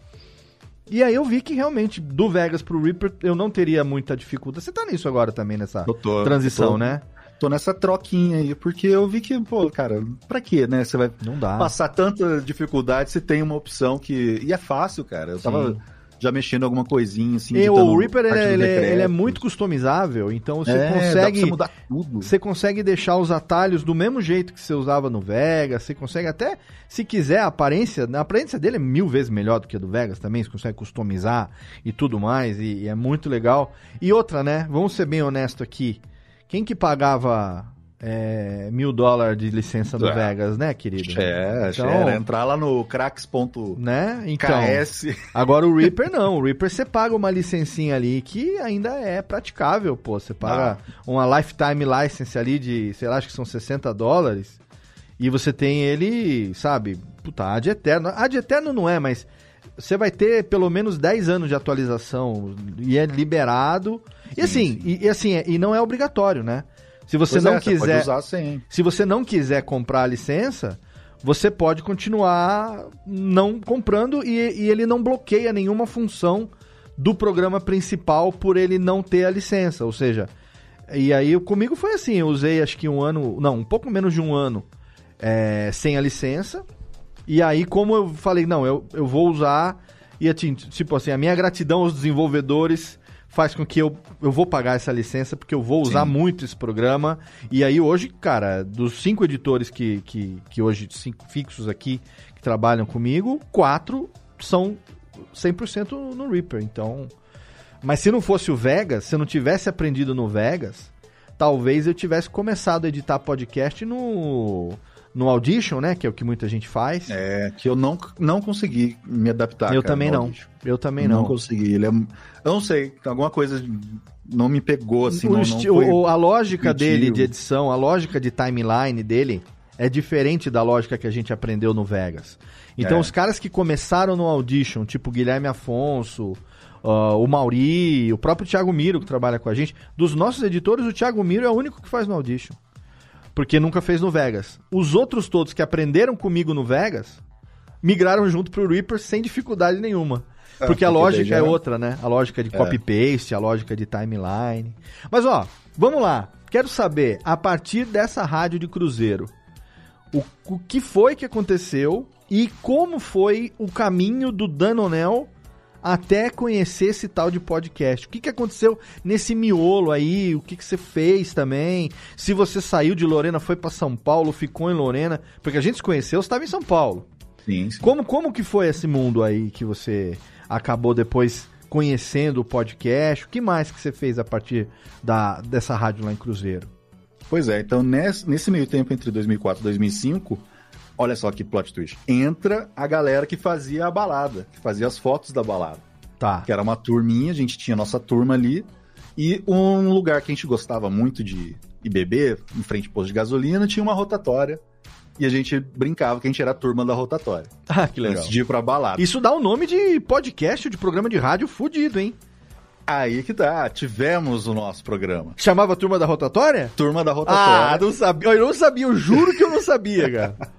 E aí eu vi que realmente do Vegas pro Reaper eu não teria muita dificuldade. Você tá nisso agora também, nessa tô- transição, tô- né? Tô nessa troquinha aí, porque eu vi que, pô, cara, pra quê, né? Você vai Não dá. passar tanta dificuldade se tem uma opção que. E é fácil, cara. Eu tava Sim. Já mexendo alguma coisinha assim. E o Reaper ele, arquivos ele é- ele é muito customizável, então você É, consegue você mudar tudo. Você consegue deixar os atalhos do mesmo jeito que você usava no Vegas, você consegue até, se quiser, a aparência, a aparência dele é mil vezes melhor do que a do Vegas também, você consegue customizar e tudo mais, e, e é muito legal. E outra, né, vamos ser bem honesto aqui, quem que pagava é, mil dólares de licença no É. Vegas, né, querido? É, Então- era entrar lá no cracks.ks. Né? Então, agora o Reaper não, o Reaper você paga uma licencinha ali que ainda é praticável, pô, você paga uma lifetime license ali de, sei lá, acho que são 60 dólares, e você tem ele, sabe, puta, ad eterno, ad eterno não é, mas você vai ter pelo menos 10 anos de atualização, e é liberado, e assim, E, e assim, e não é obrigatório, né? Se você Pois não é, quiser, usar se você não quiser comprar a licença, você pode continuar não comprando e, e ele não bloqueia nenhuma função do programa principal por ele não ter a licença. Ou seja, E aí comigo foi assim, eu usei acho que um ano, não, um pouco menos de um ano é, sem a licença. E aí, como eu falei, não, eu, eu vou usar. E assim, tipo assim, a minha gratidão aos desenvolvedores faz com que eu, eu vou pagar essa licença, porque eu vou usar Sim. muito esse programa. E aí hoje, cara, dos cinco editores que, que, que hoje, cinco fixos aqui, que trabalham comigo, quatro são 100% no Reaper. Então, mas se não fosse o Vegas, se eu não tivesse aprendido no Vegas, talvez eu tivesse começado a editar podcast no no Audition, né, que é o que muita gente faz. É, que eu não, não consegui me adaptar. eu cara, também não. Audition. Eu também não. não. consegui. Ele é, eu não sei, alguma coisa não me pegou assim. O não, não foi a lógica dele de edição, a lógica de timeline dele é diferente da lógica que a gente aprendeu no Vegas. Então, É. os caras que começaram no Audition, tipo Guilherme Afonso, ah, o Mauri, o próprio Thiago Miro, que trabalha com a gente, dos nossos editores, o Thiago Miro é o único que faz no Audition. Porque nunca fez no Vegas. Os outros todos que aprenderam comigo no Vegas migraram junto pro Reaper sem dificuldade nenhuma. Ah, Porque a lógica já é outra, né? A lógica de É. copy-paste, a lógica de timeline. Mas ó, vamos lá. Quero saber, a partir dessa rádio de cruzeiro, o, o que foi que aconteceu e como foi o caminho do Danonel até conhecer esse tal de podcast. O que, que aconteceu nesse miolo aí? O que, que você fez também? Se você saiu de Lorena, foi para São Paulo, ficou em Lorena, porque a gente se conheceu, você estava em São Paulo. Sim, sim. Como, como que foi esse mundo aí que você acabou depois conhecendo o podcast? O que mais que você fez a partir da, dessa rádio lá em Cruzeiro? Pois é, então nesse, nesse meio tempo entre 2004 e 2005, olha só que plot twist. Entra a galera que fazia a balada, que fazia as fotos da balada. Tá. Que era uma turminha, a gente tinha nossa turma ali. E um lugar que a gente gostava muito de ir beber, em frente ao posto de gasolina, tinha uma rotatória. E a gente brincava que a gente era a turma da rotatória. Ah, que legal. Antes de ir pra balada. Isso dá o nome de podcast, de programa de rádio fudido, hein? Aí que tá, tivemos o nosso programa. Chamava Turma da Rotatória? Turma da Ah, rotatória. não sabia. Eu não sabia, eu juro que eu não sabia, cara. (laughs)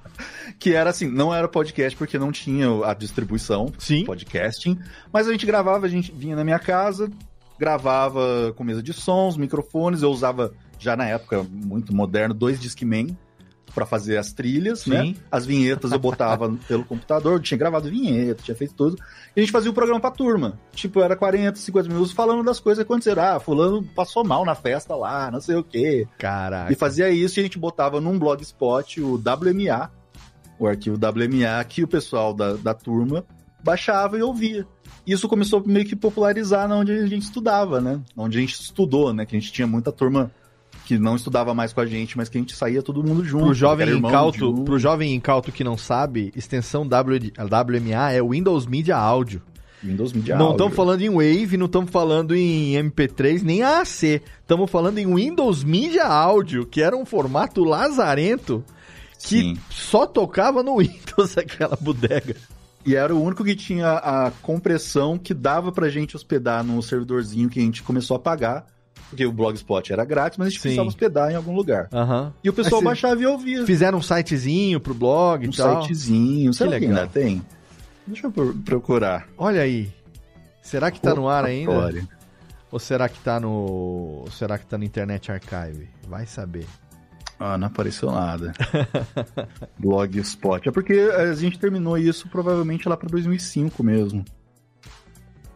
Que era assim, não era podcast porque não tinha a distribuição Sim. podcasting, mas a gente gravava, a gente vinha na minha casa, gravava com mesa de sons, microfones, eu usava já na época muito moderno dois Discman para fazer as trilhas, Sim. né? As vinhetas eu botava (laughs) pelo computador, tinha gravado vinheta, tinha feito tudo. E a gente fazia o programa pra turma. Tipo, era 40, 50 minutos falando das coisas que aconteceram. Ah, fulano passou mal na festa lá, não sei o quê. Caraca. E fazia isso e a gente botava num blogspot o WMA, o arquivo WMA, que o pessoal da, da turma baixava e ouvia. Isso começou meio que popularizar na onde a gente estudava, né? Onde a gente estudou, né? Que a gente tinha muita turma que não estudava mais com a gente, mas que a gente saía todo mundo junto. Pro jovem incauto, um. pro jovem incauto que não sabe, extensão W, WMA é Windows Media Audio. Windows Media não estamos falando em Wave, não estamos falando em MP3, nem AAC. Estamos falando em Windows Media Audio, que era um formato lazarento que Sim. só tocava no (laughs) Windows aquela bodega. E era o único que tinha a compressão que dava pra gente hospedar no servidorzinho que a gente começou a pagar. Porque o Blogspot era grátis, mas a gente Sim. precisava hospedar em algum lugar. Aham. E o pessoal baixava e ouvia. Fizeram um sitezinho pro blog e um tal. sitezinho. Será que, legal. ainda tem? Deixa eu pro- procurar. Olha aí. Será que tá no ar ainda? Ou será que tá no. ou será que tá no Internet Archive? Vai saber. Ah, não apareceu nada. (laughs) Blogspot. É porque a gente terminou isso provavelmente lá pra 2005 mesmo.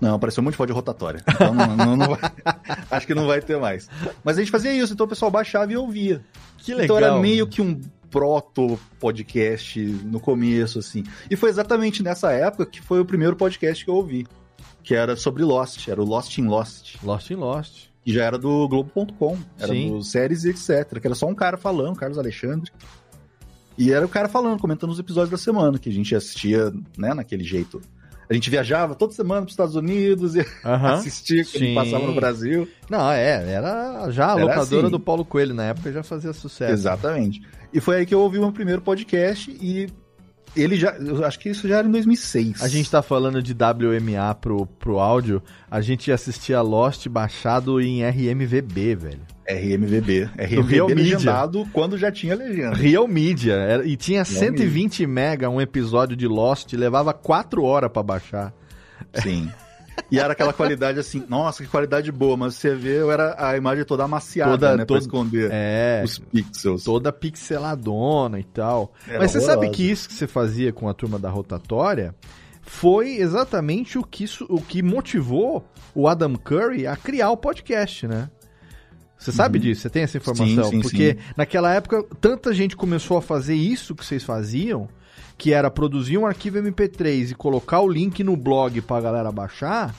Não, apareceu um monte de foto de rotatória. Então não, não- não vai- (laughs) acho que não vai ter mais. Mas a gente fazia isso, então o pessoal baixava e ouvia. Que legal. Então era meio que um proto-podcast no começo, assim. E foi exatamente nessa época que foi o primeiro podcast que eu ouvi. Que era sobre Lost, era o Lost in Lost. Lost in Lost. Que já era do Globo.com, era Sim. do séries e etc. Que era só um cara falando, Carlos Alexandre. E era o cara falando, comentando os episódios da semana, que a gente assistia, né, naquele jeito. A gente viajava toda semana para os Estados Unidos e Aham. (laughs) assistia quando passava no Brasil. Não, é, era já a Era locadora assim. do Paulo Coelho na época já fazia sucesso. Exatamente. E foi aí que eu ouvi o meu primeiro podcast e ele já, eu acho que isso já era em 2006. A gente tá falando de WMA pro, pro áudio, a gente assistia Lost baixado em RMVB, velho. RMVB, Do Real RMVB Media. legendado quando já tinha legenda. Real Media. era- e tinha 120 mega um episódio de Lost, levava 4 horas pra baixar. Sim. (laughs) E era aquela qualidade assim, nossa, que qualidade boa, mas você vê, era a imagem toda amaciada, Toda- né? toda- esconder É, os pixels. toda pixeladona e tal. Era Mas você sabe horrorosa. que isso que você fazia com a turma da rotatória foi exatamente o que, o que motivou o Adam Curry a criar o podcast, né? Você sabe disso? Você tem essa informação? Uhum. Sim, sim, Porque sim. naquela época tanta gente começou a fazer isso que vocês faziam, que era produzir um arquivo MP3 e colocar o link no blog pra galera baixar,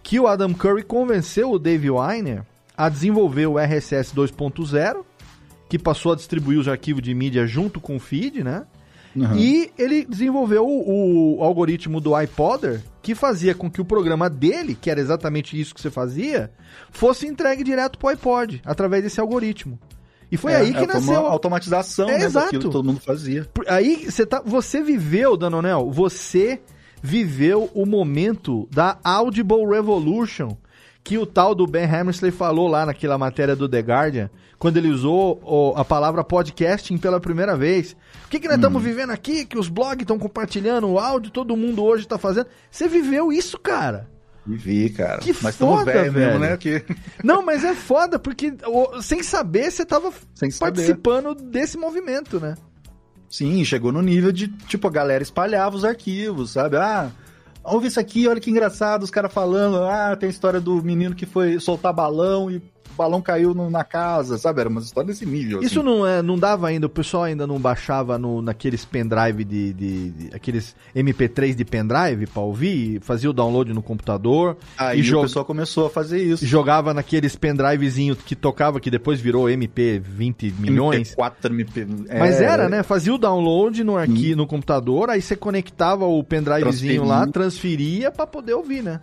que o Adam Curry convenceu o Dave Weiner a desenvolver o RSS 2.0, que passou a distribuir os arquivos de mídia junto com o feed, né? Uhum. E ele desenvolveu o, o algoritmo do iPodder, que fazia com que o programa dele, que era exatamente isso que você fazia, fosse entregue direto pro iPod, através desse algoritmo. E foi É, aí que é, nasceu. uma automatização É, né, exato. que todo mundo fazia. Aí você tá, você viveu, Danonel, você viveu o momento da Audible Revolution, que o tal do Ben Hammersley falou lá naquela matéria do The Guardian, quando ele usou a palavra podcasting pela primeira vez. O que, que nós estamos vivendo aqui? Que os blogs estão compartilhando o áudio, todo mundo hoje está fazendo. Você viveu isso, cara. Vivi, cara. Que Mas foda, velho mesmo, velho. né? Que... (laughs) Não, mas é foda, porque sem saber você tava Sem saber. participando desse movimento, né? Sim, chegou no nível de, tipo, a galera espalhava os arquivos, sabe? Ah, ouve isso aqui, olha que engraçado, os caras falando, ah, tem a história do menino que foi soltar balão e balão caiu no- na casa, sabe? Era uma história desse nível. Isso assim. não, é, não dava ainda, o pessoal ainda não baixava no, naqueles pendrive de, de, de- aqueles MP3 de pendrive pra ouvir, fazia o download no computador Aí e o pessoal começou a fazer isso. jogava naqueles pendrivezinho que tocava, que depois virou MP 20 milhões. MP4, MP... Mas é, era, né? Fazia o download no arqui, no computador, aí você conectava o pendrivezinho Transferia. lá, transferia pra poder ouvir, né?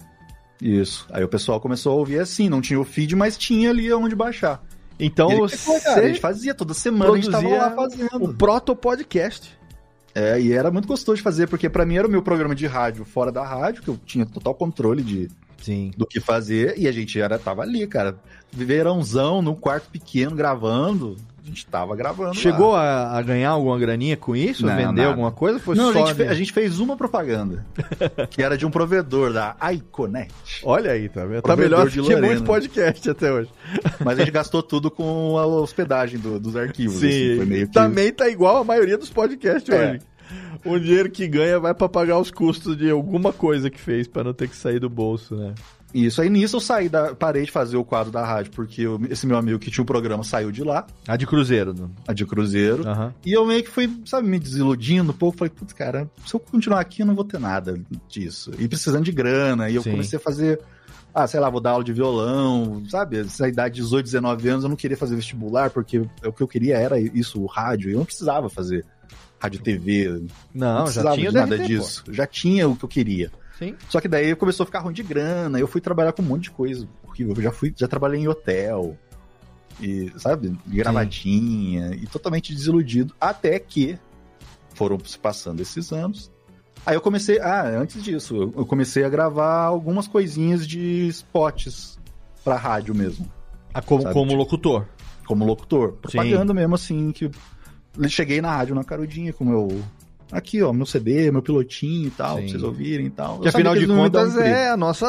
Isso. Aí o pessoal começou a ouvir assim, não tinha o feed, mas tinha ali onde baixar. Então E pô, cara, a gente fazia toda semana, a gente tava lá fazendo. o proto-podcast. É, e era muito gostoso de fazer, porque pra mim era o meu programa de rádio fora da rádio, que eu tinha total controle de, Sim. do que fazer, e a gente era, tava ali, cara. Verãozão, num quarto pequeno, gravando. A gente tava gravando. Chegou a, a ganhar alguma graninha com isso? Não, Vender nada. alguma coisa? Foi Não, a só gente, fe- a gente fez uma propaganda, que era de um provedor da Iconet. Olha aí, tá vendo? Tá melhor de que Lorena. muito podcast até hoje. Mas a gente gastou tudo com a hospedagem do- dos arquivos. assim, foi meio que... Também tá igual a maioria dos podcasts É. hoje. O dinheiro que ganha vai pra pagar os custos de alguma coisa que fez pra não ter que sair do bolso, né? Isso, aí nisso eu saí da... Parei de fazer o quadro da rádio, porque eu- esse meu amigo que tinha o programa saiu de lá, A de Cruzeiro. né? a de Cruzeiro. Aham. E eu meio que fui, sabe, me desiludindo um pouco. Falei, putz, cara, se eu continuar aqui, eu não vou ter nada disso. E precisando de grana. E eu Sim. comecei a fazer, ah, sei lá, vou dar aula de violão, sabe? Essa idade de 18, 19 anos, eu não queria fazer vestibular, porque o que eu queria era isso, o rádio. E eu não precisava fazer rádio TV. Não, já precisava tinha nada DRT, pô. disso. Já tinha o que eu queria. Sim. Só que daí começou a ficar ruim de grana, eu fui trabalhar com um monte de coisa. Porque eu já fui, já trabalhei em hotel. E, sabe, de gravatinha, e totalmente desiludido. Até que foram se passando esses anos. Aí eu comecei, ah, antes disso, eu comecei a gravar algumas coisinhas de spots pra rádio mesmo, Ah, como, Sabe, como tipo- locutor. como locutor. Propaganda mesmo, assim, que cheguei na rádio na carudinha com meu. Aqui, ó, meu CD, meu pilotinho e tal, Sim. pra vocês ouvirem e tal. Que afinal de contas é a nossa,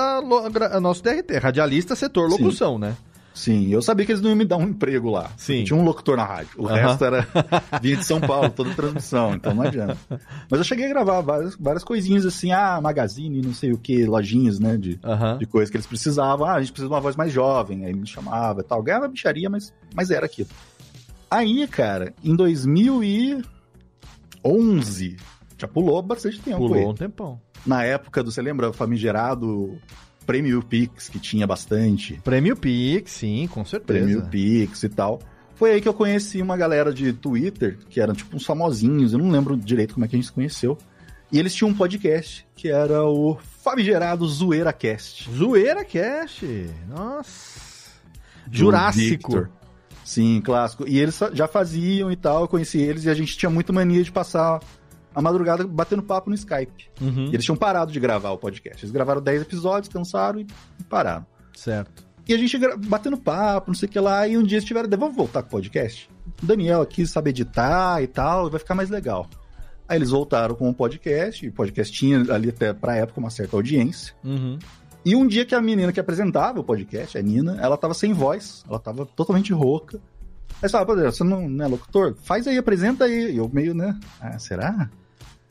a nosso DRT, radialista setor Sim. locução, né? Sim, eu sabia que eles não iam me dar um emprego lá. Sim. Tinha um locutor na rádio. O Aham. resto era (laughs) vinha de São Paulo, toda transmissão, então não adianta. Mas eu cheguei a gravar várias, várias coisinhas assim, ah, magazine, não sei o que, lojinhas, né, de, Aham. de coisas que eles precisavam. Ah, a gente precisa de uma voz mais jovem, aí me chamava e tal. Ganhava bicharia, mas, mas era aquilo. Aí, cara, em 2011, já pulou bastante tempo aí. Pulou um tempão. Na época do, você lembra, o famigerado Prêmio Pix, que tinha bastante. Prêmio Pix, sim, com certeza. Prêmio Pix e tal. Foi aí que eu conheci uma galera de Twitter, que eram tipo uns famosinhos, eu não lembro direito como é que a gente se conheceu. E eles tinham um podcast, que era o famigerado Zoeira Cast. Zoeira Cash. Nossa. Jurássico. Sim, clássico. E eles já faziam e tal, eu conheci eles e a gente tinha muita mania de passar a madrugada batendo papo no Skype. Uhum. E eles tinham parado de gravar o podcast. Eles gravaram 10 episódios, cansaram e pararam. Certo. E a gente batendo papo, não sei o que lá, e um dia eles tiveram, vamos voltar com o podcast? O Daniel aqui sabe editar e tal, vai ficar mais legal. Aí eles voltaram com o podcast, e o podcast tinha ali até pra época uma certa audiência. Uhum. E um dia que a menina que apresentava o podcast, a Nina, ela tava sem voz, ela tava totalmente rouca. Aí você fala, "Pô, você não, não é locutor? Faz aí, apresenta aí. E eu meio, né? Ah, será?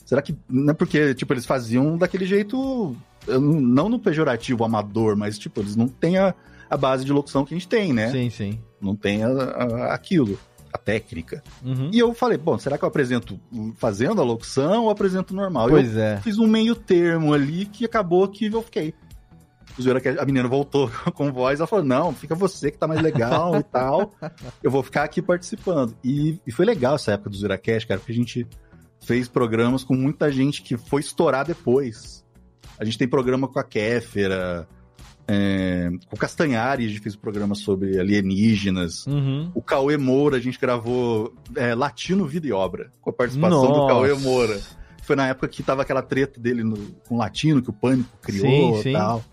Será que. Não é porque, tipo, eles faziam daquele jeito. eu não- no pejorativo amador, mas, tipo, eles não têm a, a base de locução que a gente tem, né? Sim, sim. Não tem a- a- aquilo, a técnica. Uhum. E eu falei, bom, será que eu apresento fazendo a locução ou apresento normal? eu Pois é. fiz um meio termo ali que acabou que eu fiquei. Zoeira que a menina voltou (laughs) com voz, ela falou: não, fica você que tá mais legal e tal. Eu vou ficar aqui participando. E, e foi legal essa época do Zuracast, cara, porque a gente fez programas com muita gente que foi estourar depois. A gente tem programa com a Kéfera, é, com o Castanhari, a gente fez um programa sobre alienígenas. Uhum. O Cauê Moura, a gente gravou é, Latino Vida e Obra, com a participação do Nossa. Cauê Moura. Foi na época que tava aquela treta dele no, com o Latino, que o Pânico criou Sim, sim. e tal.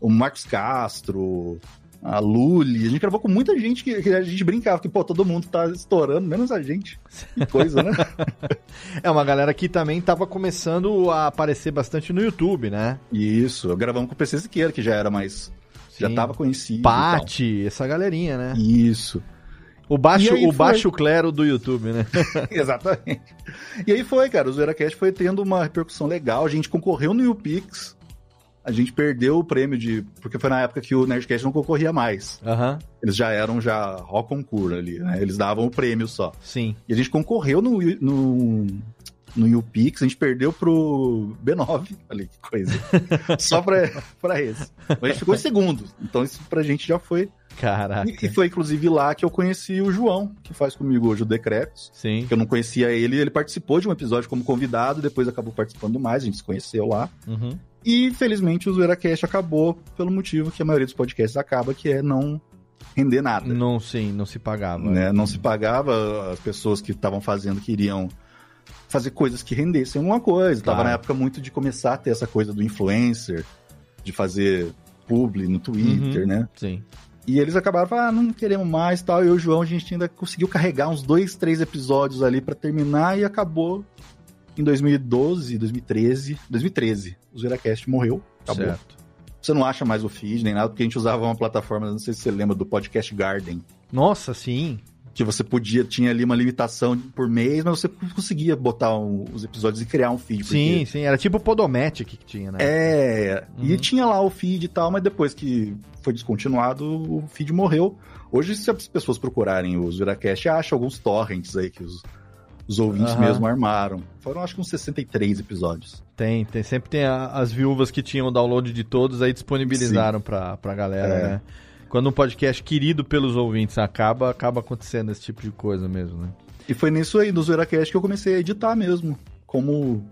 O Marcos Castro, a Luli. A gente gravou com muita gente que, que a gente brincava, que, pô, todo mundo tá estourando, menos a gente. Que coisa, né? (laughs) É uma galera que também tava começando a aparecer bastante no YouTube, né? Isso, gravamos com o PC Siqueira, que já era mais. Já Sim. tava conhecido. Pati, essa galerinha, né? Isso. O baixo, o foi. baixo clero do YouTube, né? (laughs) Exatamente. E aí foi, cara, o ZeraCast foi tendo uma repercussão legal. A gente concorreu no YouPix. A gente perdeu o prêmio de. Porque foi na época que o Nerdcast não concorria mais. Aham, Eles já eram já Rock Concur ali, né? Eles davam o prêmio só. sim. E a gente concorreu no, no, no YouPix, a gente perdeu pro B9. Olha que coisa. (laughs) só pra, pra esse. Mas a gente ficou em segundo. Então isso pra gente já foi. Caraca. E, e foi inclusive lá que eu conheci o João, que faz comigo hoje o Decretos Sim. que eu não conhecia ele, ele participou de um episódio como convidado, depois acabou participando mais, a gente se conheceu lá. Uhum. E felizmente o ZoeiraCast acabou pelo motivo que a maioria dos podcasts acaba, que é não render nada. Não, sim, não se pagava. Né? Não se pagava, as pessoas que estavam fazendo queriam fazer coisas que rendessem alguma coisa. Tava Claro. na época muito de começar a ter essa coisa do influencer, de fazer publi no Twitter, Uhum. né? Sim. E eles acabaram falando, ah, não queremos mais tal. E eu e o João, a gente ainda conseguiu carregar uns dois, três episódios ali pra terminar e acabou em 2012, 2013. 2013, o Zeracast morreu, acabou. Certo. Você não acha mais o feed nem nada, porque a gente usava uma plataforma, não sei se você lembra do Podcast Garden, Nossa, sim. que você podia, tinha ali uma limitação por mês, mas você conseguia botar um- os episódios e criar um feed. Sim, porque- sim. Era tipo o Podomatic que tinha, né? É, e Uhum. tinha lá o feed e tal, mas depois que foi descontinuado, o feed morreu. Hoje, se as pessoas procurarem o Zuracast, acha alguns torrents aí que os, os ouvintes Aham. mesmo armaram. Foram acho que uns 63 episódios. Tem, tem. Sempre tem a- as viúvas que tinham o download de todos, aí disponibilizaram pra, pra galera, É. né? Quando um podcast querido pelos ouvintes acaba, acaba acontecendo esse tipo de coisa mesmo, né? E foi nisso aí, do Zuracast, que eu comecei a editar mesmo, como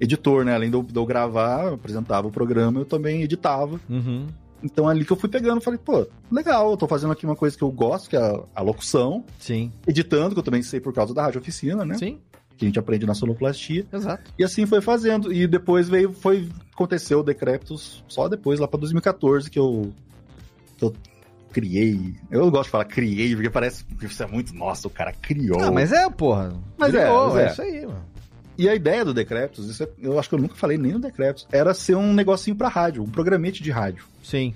editor, né? Além de eu, de eu gravar, eu apresentava o programa, eu também editava. Uhum. Então ali que eu fui pegando, falei, pô, legal, eu tô fazendo aqui uma coisa que eu gosto, que é a, a locução, Sim. editando, que eu também sei por causa da rádio oficina, né? Sim, Que a gente aprende na sonoplastia. exato. E assim foi fazendo. E depois veio, foi, aconteceu o Decreptus só depois, lá pra 2014, que eu, que eu criei. Eu gosto de falar criei, porque parece que isso é muito, nossa, o cara criou. Ah, mas é, porra. Mas é, Criou, mas é. isso aí, mano. E a ideia do Decreptus, isso é- eu acho que eu nunca falei nem no Decreptus, era ser um negocinho pra rádio, um programete de rádio. Sim.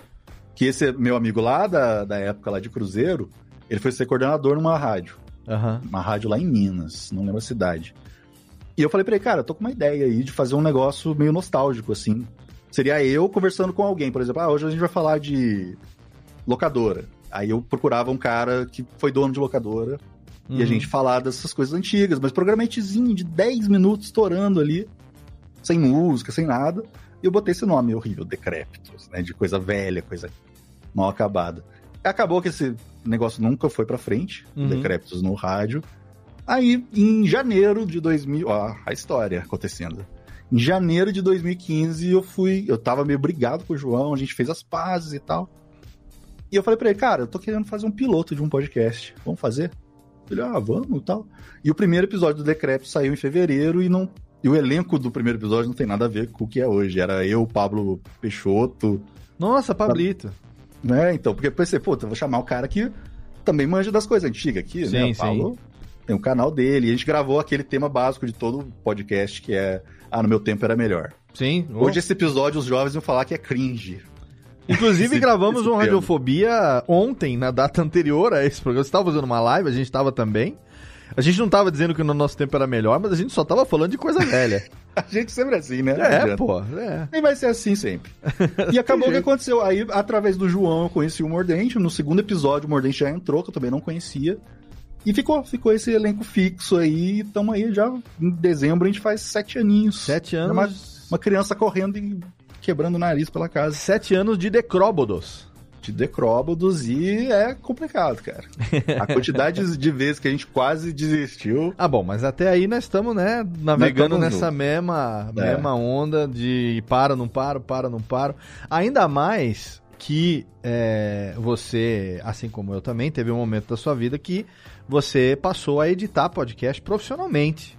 Que esse meu amigo lá da, da época lá de Cruzeiro, ele foi ser coordenador numa rádio. Aham. uma rádio lá em Minas, não lembro a cidade. E eu falei pra ele, cara, eu tô com uma ideia aí de fazer um negócio meio nostálgico, assim. Seria eu conversando com alguém, por exemplo, ah, hoje a gente vai falar de locadora. Aí eu procurava um cara que foi dono de locadora e a Uhum. gente falar dessas coisas antigas, mas programentezinho de 10 minutos estourando ali, sem música, sem nada. E eu botei esse nome horrível, Decrépitos, né? De coisa velha, coisa mal acabada. Acabou que esse negócio nunca foi pra frente, Uhum. Decrépitos no rádio. Aí, em janeiro de 2000, ó, a história acontecendo. Em janeiro de 2015, eu fui, eu tava meio brigado com o João, a gente fez as pazes e tal. E eu falei pra ele, cara, eu tô querendo fazer um piloto de um podcast. Vamos fazer? Ele, ah, vamos e tal. E o primeiro episódio do Decrépito saiu em fevereiro e não. E o elenco do primeiro episódio não tem nada a ver com o que é hoje. Era eu, Pablo Peixoto, Nossa, Pablito. né? Então, porque eu pensei, pô, eu vou chamar o cara que também manja das coisas antigas aqui, Sim, né? sim. O Paulo tem o canal dele. E a gente gravou aquele tema básico de todo podcast, que é Ah, no meu tempo era melhor. Sim. Hoje esse episódio os jovens iam falar que é cringe. Inclusive, Esse- gravamos esse um. Radiofobia ontem, na data anterior a esse programa. Você estava fazendo uma live, a gente estava também. A gente não estava dizendo que no nosso tempo era melhor, mas a gente só estava falando de coisa velha. (laughs) A gente sempre é assim, né? É, pô. É. E vai ser assim sempre. (laughs) E acabou o que aconteceu. Aí, através do João, eu conheci o Mordente. No segundo episódio, o Mordente já entrou, que eu também não conhecia. E ficou, ficou esse elenco fixo aí. Estamos aí já em dezembro, a gente faz sete aninhos. Sete É anos. Uma, uma criança correndo e quebrando o nariz pela casa Sete anos de decróbodos. de decróbodos e é complicado, cara. A quantidade de vezes que a gente quase desistiu. Ah, bom, mas até aí nós estamos, né, navegando estamos nessa mesma, É. mesma onda de para, não paro, para, não paro. Ainda mais que é, você, assim como eu também, teve um momento da sua vida que você passou a editar podcast profissionalmente.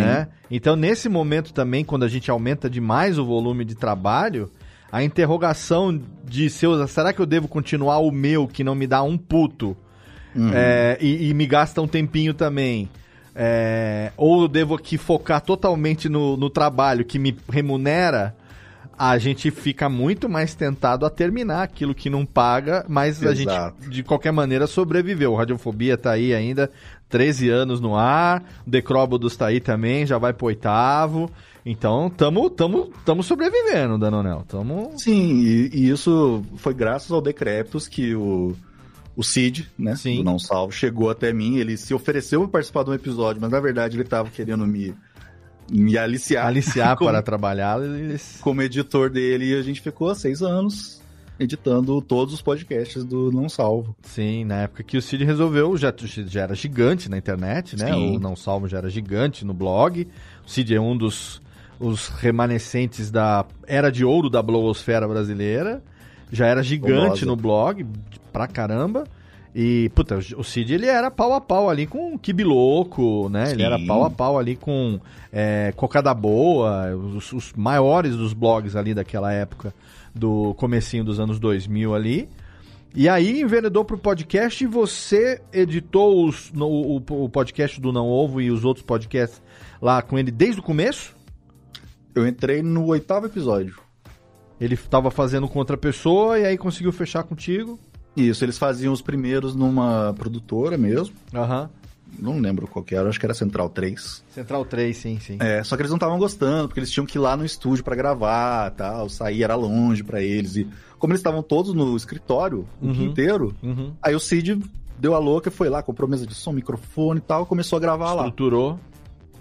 Né? Então, nesse momento também, quando a gente aumenta demais o volume de trabalho, a interrogação de seus, será que eu devo continuar o meu que não me dá um puto? Uhum. É, e, e me gasta um tempinho também. É, ou eu devo aqui focar totalmente no, no trabalho que me remunera, a gente fica muito mais tentado a terminar aquilo que não paga, mas a Exato. gente, de qualquer maneira, sobreviveu. O Radiofobia tá aí ainda, 13 anos no ar, o Decróbodos tá aí também, já vai pro oitavo. Então, tamo, tamo, tamo sobrevivendo, Danonel. Tamo... Sim, e, e isso foi graças ao Decreptus que o, o Cid, né, Sim. do Não Salvo, chegou até mim. Ele se ofereceu para participar de um episódio, mas na verdade ele tava querendo me, me aliciar, Aliciar (laughs) como, para trabalhar, eles... como editor dele. E a gente ficou seis anos editando todos os podcasts do Não Salvo. Sim, na época que o Cid resolveu, já, já era gigante na internet, né? Sim. O Não Salvo já era gigante no blog. O Cid é um dos os remanescentes da era de ouro da blogosfera brasileira. Já era gigante Famosa. no blog, pra caramba. E, puta, o Cid ele era pau a pau ali com o Kibiloco, né? Ele Sim. era pau a pau ali com é, Cocada Boa, os, os maiores dos blogs ali daquela época, do comecinho dos anos 2000 ali. E aí enveredou pro podcast e você editou os, no- o, o podcast do Não Ovo e os outros podcasts lá com ele desde o começo? Eu entrei no oitavo episódio. Ele tava fazendo com outra pessoa e aí conseguiu fechar contigo? Isso, eles faziam os primeiros numa produtora mesmo. Aham. Não lembro qual que era, acho que era Central 3. Central 3, sim, sim. É, só que eles não estavam gostando, porque eles tinham que ir lá no estúdio pra gravar, tal, sair era longe pra eles. E como eles estavam todos no escritório o Uhum. dia inteiro, Uhum. aí o Cid deu a louca, foi lá, comprou mesa de som, microfone e tal, começou a gravar lá. Estruturou.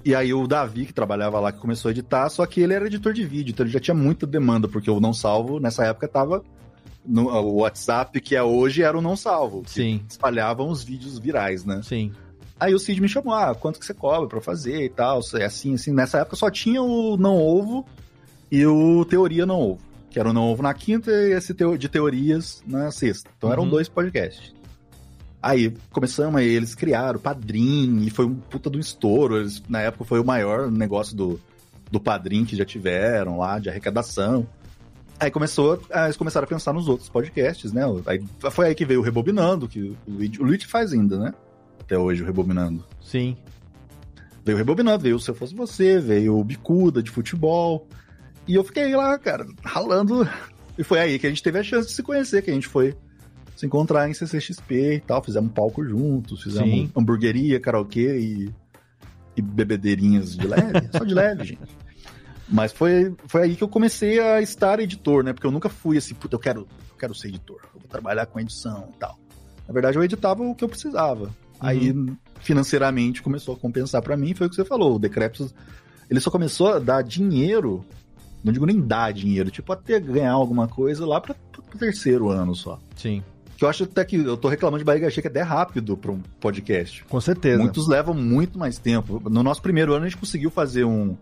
E aí o Davi, que trabalhava lá, que começou a editar, só que ele era editor de vídeo, então ele já tinha muita demanda, porque o Não Salvo, nessa época, tava no o WhatsApp, que é hoje, era o Não Salvo. que Sim. Espalhavam os vídeos virais, né? Sim. Aí o Cid me chamou, ah, quanto que você cobra pra fazer e tal, é assim, assim. Nessa época só tinha o Não Ovo e o Teoria Não Ovo, que era o Não Ovo na quinta e esse de teorias na sexta. Então eram Uhum. dois podcasts. Aí começamos, aí eles criaram o Padrim, e foi um puta do estouro. Eles, na época foi o maior negócio do, do Padrim que já tiveram lá, de arrecadação. Aí começou, aí eles começaram a pensar nos outros podcasts, né? Aí, foi aí que veio o Rebobinando, que o Luigi, o Luigi faz ainda, né? Até hoje, o Rebobinando. Sim. Veio o Rebobinando, veio o Se Eu Fosse Você, veio o Bicuda de futebol. E eu fiquei lá, cara, ralando. E foi aí que a gente teve a chance de se conhecer, que a gente foi se encontrar em CCXP e tal. Fizemos palco juntos, fizemos Sim. hamburgueria, karaokê e, e bebedeirinhas de leve. (laughs) só de leve, gente. Mas foi, foi aí que eu comecei a estar editor, né? Porque eu nunca fui assim, puta, eu quero, eu quero ser editor, eu vou trabalhar com edição e tal. Na verdade, eu editava o que eu precisava. Aí, financeiramente, começou a compensar pra mim, foi o que você falou. O Decreptus, ele só começou a dar dinheiro, não digo nem dar dinheiro, tipo, até ganhar alguma coisa lá pra, pro terceiro ano só. Sim. Que eu acho até que eu tô reclamando de barriga cheia, que é até rápido pra um podcast. Com certeza. Muitos levam muito mais tempo. No nosso primeiro ano, a gente conseguiu fazer um,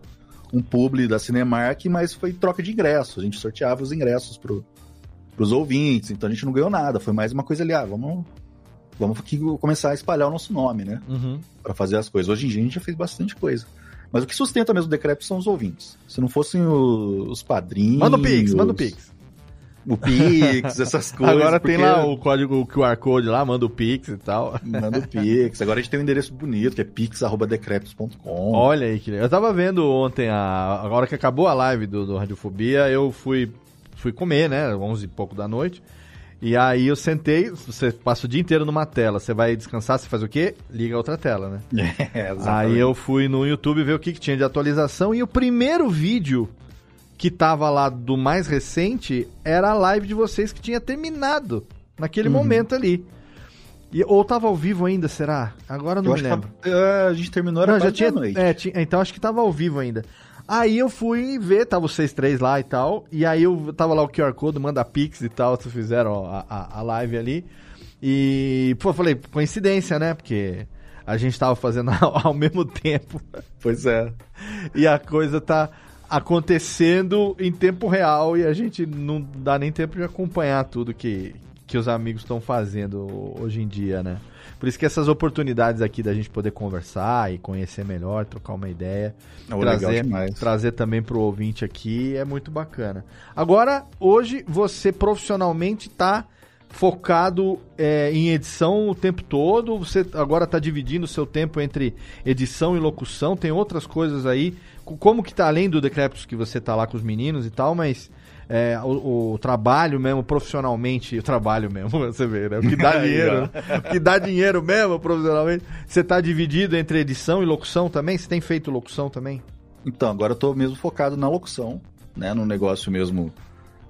um publi da Cinemark, mas foi troca de ingressos. A gente sorteava os ingressos pro, pros ouvintes, então a gente não ganhou nada. Foi mais uma coisa ali, ah, vamos, vamos aqui começar a espalhar o nosso nome, né? Uhum. Pra fazer as coisas. Hoje em dia a gente já fez bastante coisa. Mas o que sustenta mesmo o decreto são os ouvintes. Se não fossem o- os padrinhos. Manda o Pix, manda o Pix. O Pix, essas (laughs) coisas. Agora tem porque- lá o código o QR Code lá, manda o Pix e tal. Manda o Pix. Agora a gente tem um endereço bonito, que é pix.decretos.com. Olha aí, que. Eu tava vendo ontem, a, agora que acabou a live do, do Radiofobia, eu fui fui comer, né? 11 e pouco da noite. E aí eu sentei, você passa o dia inteiro numa tela, você vai descansar, você faz o quê? Liga a outra tela, né? (laughs) É, Aí eu fui no YouTube ver o que, que tinha de atualização e o primeiro vídeo que tava lá do mais recente era a live de vocês que tinha terminado naquele momento ali. E, ou tava ao vivo ainda, será? Agora eu não Eu me lembro. tava- é, a gente terminou era Não, já tinha. meia-noite. É, tinha- então acho que tava ao vivo ainda. Aí eu fui ver, tava vocês três lá e tal. E aí eu tava lá o QR Code, manda Pix e tal, vocês fizeram ó, a, a, a live ali. E, pô, falei, coincidência, né? Porque a gente tava fazendo ao, (laughs) ao mesmo tempo. Pois é. E a coisa tá acontecendo em tempo real e a gente não dá nem tempo de acompanhar tudo que, que os amigos estão fazendo hoje em dia, né? Por isso que essas oportunidades aqui da gente poder conversar e conhecer melhor, trocar uma ideia, legal trazer, trazer também pro ouvinte aqui é muito bacana. Agora, hoje você profissionalmente tá focado é, em edição o tempo todo, você agora tá dividindo o seu tempo entre edição e locução, tem outras coisas aí, Co- como que tá além do Decreptus que você tá lá com os meninos e tal, mas é, o, o trabalho mesmo, profissionalmente, o trabalho mesmo, (laughs) você vê, né? O que dá (laughs) dinheiro, né? o que dá dinheiro mesmo, profissionalmente. Você tá dividido entre edição e locução também? Você tem feito locução também? Então, agora eu tô mesmo focado na locução, né? No negócio mesmo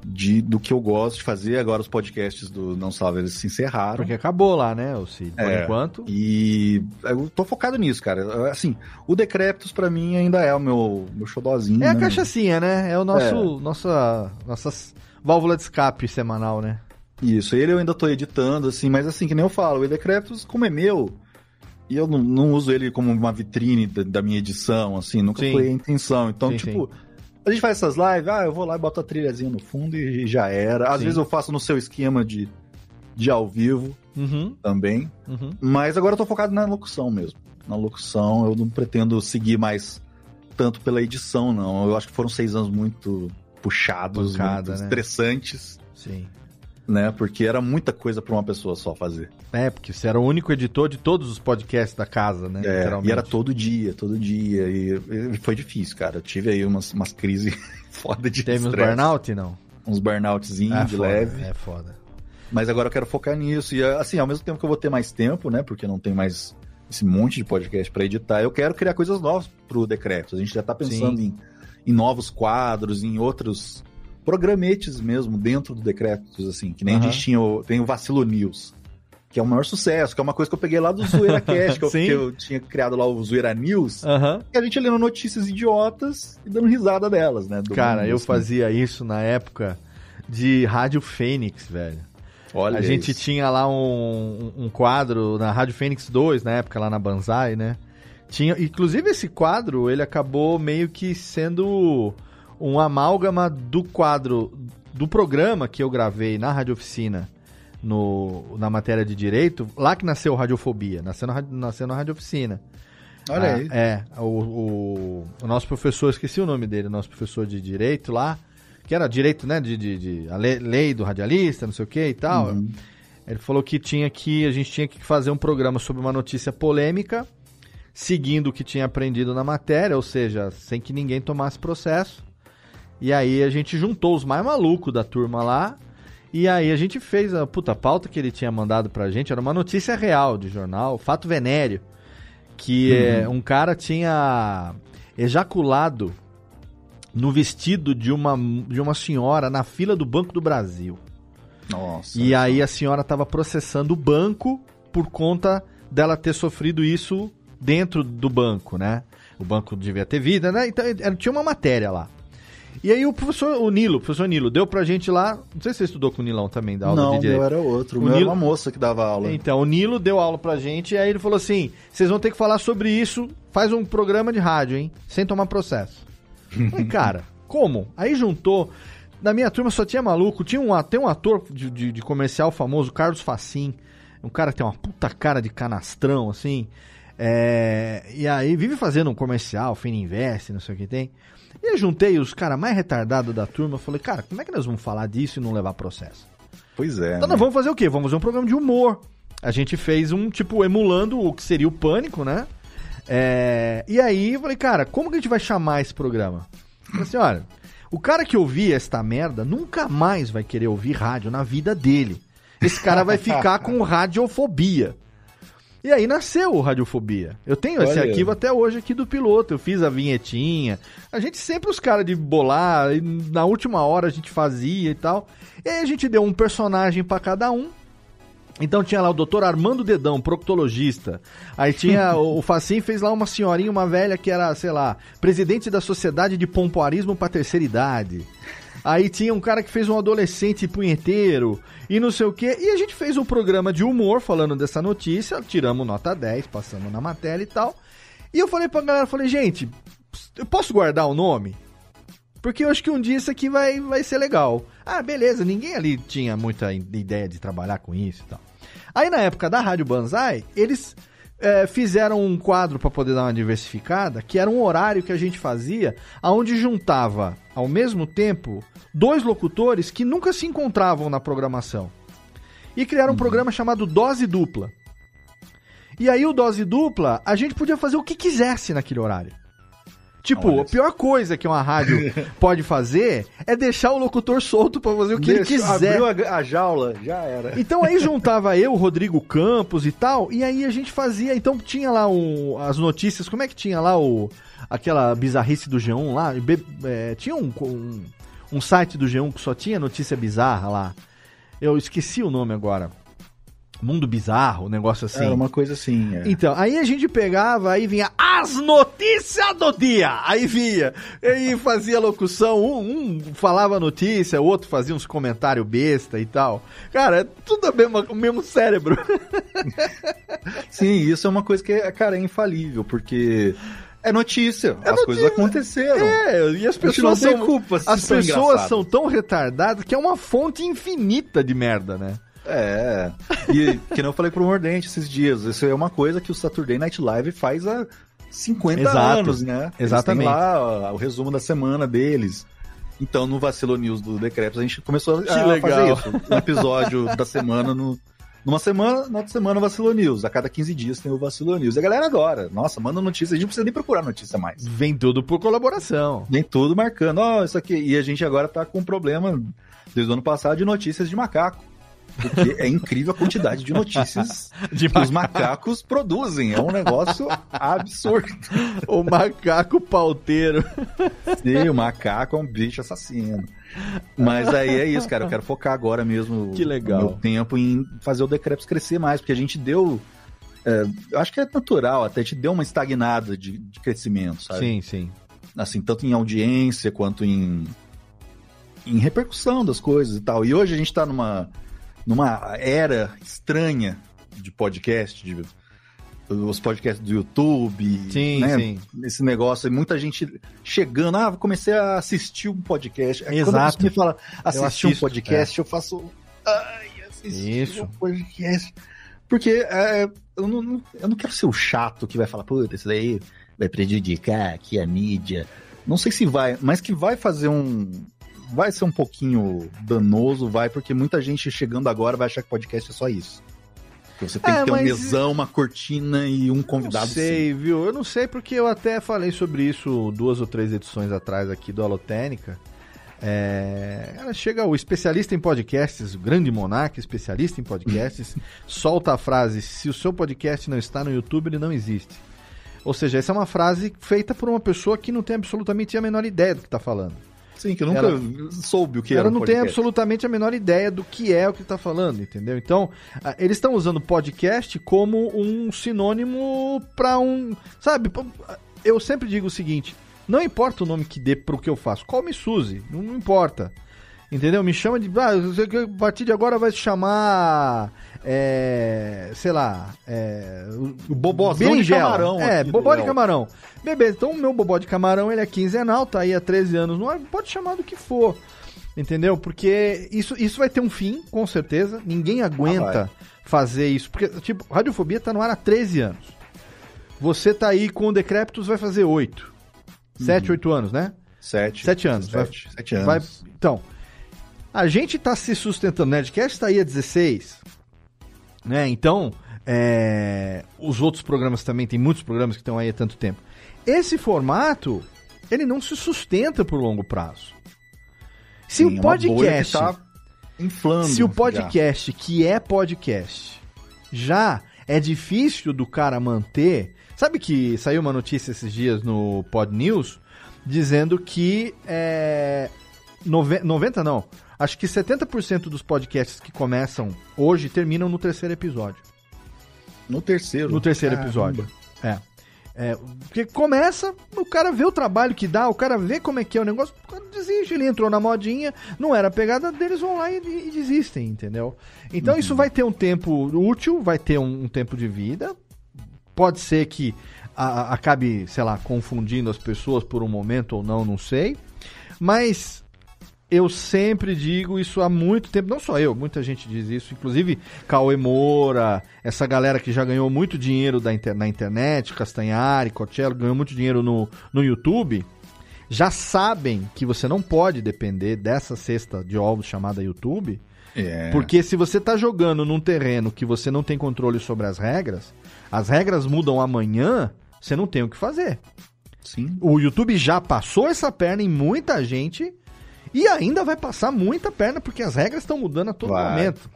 de, do que eu gosto de fazer. Agora os podcasts do Não Salve, eles se encerraram. Porque acabou lá, né, o Cid, por É. enquanto. E eu tô focado nisso, cara. Assim, o Decreptus pra mim ainda é o meu, meu xodózinho. É a né? cachaçinha, né? É o nosso, nossa, nossas válvula de escape semanal, né? Isso, ele eu ainda tô editando, assim, mas assim, que nem eu falo, o Decreptus, como é meu, e eu não, não uso ele como uma vitrine da, da minha edição, assim, nunca Sim. foi a intenção. Então, Sim, tipo, a gente faz essas lives, ah, eu vou lá e boto a trilhazinha no fundo e já era. Às Sim. vezes eu faço no seu esquema de, de ao vivo Uhum, também, uhum. mas agora eu tô focado na locução mesmo. Na locução, eu não pretendo seguir mais tanto pela edição, não. Eu acho que foram seis anos muito puxados, Pancada, muito né? estressantes, Sim. Né? Porque era muita coisa pra uma pessoa só fazer. É, porque você era o único editor de todos os podcasts da casa, né? É, e era todo dia, todo dia. E, e foi difícil, cara. Eu tive aí umas, umas crises (laughs) foda de Teve uns burnout, não? Uns burnoutzinhos É de foda, leve. É foda. Mas agora eu quero focar nisso. E assim, ao mesmo tempo que eu vou ter mais tempo, né? Porque não tem mais esse monte de podcast pra editar, eu quero criar coisas novas pro Decretos. A gente já tá pensando em, em novos quadros, em outros programetes mesmo dentro do Decretos, assim. Que nem Aham. a gente tinha o, tem o Vacilo News. Que é o maior sucesso, que é uma coisa que eu peguei lá do Zoeira (laughs) Cast, que, eu, que eu tinha criado lá o Zoeira News. Aham. E a gente lendo notícias idiotas e dando risada delas, né? Cara, eu assim. fazia isso na época de Rádio Fênix, velho. Olha a gente isso. tinha lá um, um quadro na Rádio Fênix 2, na época, lá na Banzai, né? Tinha, inclusive esse quadro, ele acabou meio que sendo um amálgama do quadro do programa que eu gravei na Rádio Oficina, no, na matéria de direito, lá que nasceu Radiofobia, nasceu na, Rádio- nasceu na Rádio Oficina. Olha Ah, aí. É, o, o, o nosso professor, esqueci o nome dele, o nosso professor de direito lá, que era direito, né, de, de, de- a lei, lei do radialista, não sei o que e tal. Uhum. Ele falou que tinha que, a gente tinha que fazer um programa sobre uma notícia polêmica, seguindo o que tinha aprendido na matéria, ou seja, sem que ninguém tomasse processo. E aí a gente juntou os mais malucos da turma lá, e aí a gente fez a puta pauta que ele tinha mandado pra gente, era uma notícia real de jornal, fato venéreo, que é, um cara tinha ejaculado no vestido de uma, de uma senhora na fila do Banco do Brasil. Nossa. E aí a senhora estava processando o banco por conta dela ter sofrido isso dentro do banco, né? O banco devia ter vida, né? Então era- tinha uma matéria lá. E aí o professor, o Nilo, o professor Nilo, deu pra gente lá. Não sei se você estudou com o Nilão também, da aula Não, de direito. meu era outro. O, O meu Nilo- era uma moça que dava aula. Então, o Nilo deu aula pra gente e aí ele falou assim: vocês vão ter que falar sobre isso, faz um programa de rádio, hein? Sem tomar processo. Falei, cara, como? Aí juntou. Na minha turma só tinha maluco. Tinha um, a- tem um ator de, de- de comercial famoso, Carlos Facim. Um cara que tem uma puta cara de canastrão, assim. É, e aí vive fazendo um comercial, Fininvest, não sei o que tem. E eu juntei os caras mais retardados da turma. Falei, cara, como é que nós vamos falar disso e não levar processo? Pois é. Então né? nós vamos fazer o quê? Vamos fazer um programa de humor. A gente fez um, tipo, emulando o que seria o Pânico, né? É, e aí eu falei, cara, como que a gente vai chamar esse programa? Eu falei assim, olha, O cara que ouvir esta merda nunca mais vai querer ouvir rádio na vida dele. Esse cara vai ficar com (laughs) radiofobia. E aí nasceu o Radiofobia. Eu tenho esse Olha. arquivo até hoje aqui do piloto. Eu fiz a vinhetinha. A gente sempre os caras de bolar, na última hora a gente fazia e tal. E aí a gente deu um personagem pra cada um. Então tinha lá o doutor Armando Dedão, proctologista. Aí tinha (laughs) o, Facim fez lá uma senhorinha, uma velha que era, sei lá, presidente da Sociedade de Pompoarismo pra Terceira Idade. Aí tinha um cara que fez um adolescente punheteiro e não sei o quê. E a gente fez um programa de humor falando dessa notícia, tiramos nota 10, passamos na matéria e tal. E eu falei pra galera, falei, gente, eu posso guardar o nome? Porque eu acho que um dia isso aqui vai, vai ser legal. Ah, beleza, ninguém ali tinha muita ideia de trabalhar com isso e tal. Aí na época da Rádio Banzai, eles é, fizeram um quadro para poder dar uma diversificada, que era um horário que a gente fazia, aonde juntava ao mesmo tempo dois locutores que nunca se encontravam na programação. E criaram um programa chamado Dose Dupla. E aí o Dose Dupla, a gente podia fazer o que quisesse naquele horário. Tipo, Olha a pior coisa que uma rádio (laughs) pode fazer é deixar o locutor solto pra fazer o que ele Deixa- quiser. Abriu a, a jaula, já era. Então aí (laughs) juntava eu, o Rodrigo Campos e tal, e aí a gente fazia. Então tinha lá o- as notícias, como é que tinha lá o aquela bizarrice do G1 lá? Be- é, tinha um, um, um site do G1 que só tinha notícia bizarra lá. Eu esqueci o nome agora. Mundo Bizarro, um negócio assim. Era uma coisa assim. é. Então, aí a gente pegava, aí vinha as notícias do dia. Aí vinha, aí fazia locução, um, um falava notícia, o outro fazia uns comentários besta e tal. Cara, é tudo a mesma, o mesmo cérebro. (laughs) Sim, isso é uma coisa que, é, cara, é infalível, porque é notícia. as notícia. coisas aconteceram. É, e as pessoas são, culpa as pessoas engraçadas. são tão retardadas que é uma fonte infinita de merda, né? É. E que eu falei pro Mordente esses dias, isso é uma coisa que o Saturday Night Live faz há 50 Exato. anos, né? Eles Exatamente. têm lá ó, o resumo da semana deles. Então, no Vacilo News do Decretos, a gente começou Que a legal. fazer isso. Um episódio da semana no. Numa semana, na outra semana, o Vacilo News. A cada 15 dias tem o Vacilo News. E a galera adora. Nossa, manda notícia. A gente não precisa nem procurar notícia mais. Vem tudo por colaboração. Vem tudo marcando. Ó, isso aqui. E a gente agora tá com um problema, desde o ano passado, de notícias de macaco. Porque é incrível a quantidade de notícias (laughs) De que os macacos produzem. É um negócio absurdo. O macaco pauteiro. Sim, o macaco é um bicho assassino. Mas aí é isso, cara. Eu quero focar agora mesmo Que legal. o meu tempo em fazer o Decreps crescer mais, porque a gente deu. é, eu acho que é natural, até gente deu uma estagnada de, de crescimento, sabe? Sim, sim. Assim, tanto em audiência quanto em, em repercussão das coisas e tal. E hoje a gente tá numa, numa era estranha de podcast, de os podcasts do YouTube, Sim, né? sim. Esse negócio, e muita gente chegando, ah, comecei a assistir um podcast. Quando Exato. pessoa me fala assistir um assisto, podcast, eu faço, ai, assistir Isso. um podcast. Porque é, eu, não, não- eu não quero ser o chato que vai falar, puta, isso daí vai prejudicar aqui a mídia. Não sei se vai, mas que vai fazer um. Vai ser um pouquinho danoso, vai, porque muita gente chegando agora vai achar que podcast é só isso. Você tem É, que ter um mas- mesão, uma cortina e um Não convidado. sei, viu? Eu não sei porque eu até falei sobre isso duas ou três edições atrás aqui do Alotênica. É, cara, chega o especialista em podcasts, o grande monarca, especialista em podcasts, (laughs) solta a frase: se o seu podcast não está no YouTube, ele não existe. Ou seja, essa é uma frase feita por uma pessoa que não tem absolutamente a menor ideia do que está falando. Sim, que eu nunca Ela- soube o que Ela era um não tem absolutamente a menor ideia do que é o que está falando, entendeu? Então, eles estão usando podcast como um sinônimo para um. Sabe? Eu sempre digo o seguinte: não importa o nome que dê pro que eu faço, call me Suzy, não importa. Entendeu? Me chama de. Ah, a partir de agora vai se chamar. É, sei lá. É, O bobozão de berinjela. camarão É, bobó de camarão. Beleza, então o meu bobó de camarão ele é quinzenal, tá aí há 13 anos no ar, pode chamar do que for. Entendeu? Porque isso, isso vai ter um fim, com certeza. Ninguém aguenta Ah, fazer isso. Porque, tipo, Radiofobia tá no ar há 13 anos. Você tá aí com o Decréptos, vai fazer 8. 7, 8 anos, né? Sete. Sete anos. Sete, Vai- sete anos. Vai- então, a gente tá se sustentando. O Nerdcast tá aí há 16. Né? Então, é, os outros programas também, tem muitos programas que estão aí há tanto tempo. Esse formato, ele não se sustenta por longo prazo. Se Sim, o é podcast. tá inflando. Se o já. podcast, que é podcast, já é difícil do cara manter. Sabe que saiu uma notícia esses dias no Pod News dizendo que é, nove- 90 não, acho que 70% dos podcasts que começam hoje terminam no terceiro episódio. No terceiro. No terceiro Caramba. episódio. É. É, porque começa, o cara vê o trabalho que dá, o cara vê como é que é o negócio, o cara desiste, ele entrou na modinha, não era a pegada deles, vão lá e, e desistem, entendeu? Então isso vai ter um tempo útil, vai ter um, um tempo de vida, pode ser que a- a- acabe, sei lá, confundindo as pessoas por um momento ou não, não sei, mas eu sempre digo isso há muito tempo, não só eu, muita gente diz isso, inclusive Cauê Moura, essa galera que já ganhou muito dinheiro da inter- na internet, Castanhari, Coachella, ganhou muito dinheiro no, no YouTube, já sabem que você não pode depender dessa cesta de ovos chamada YouTube, É. porque se você tá jogando num terreno que você não tem controle sobre as regras, as regras mudam amanhã, você não tem o que fazer. Sim. O YouTube já passou essa perna em muita gente e ainda vai passar muita perna porque as regras estão mudando a todo Vai. momento.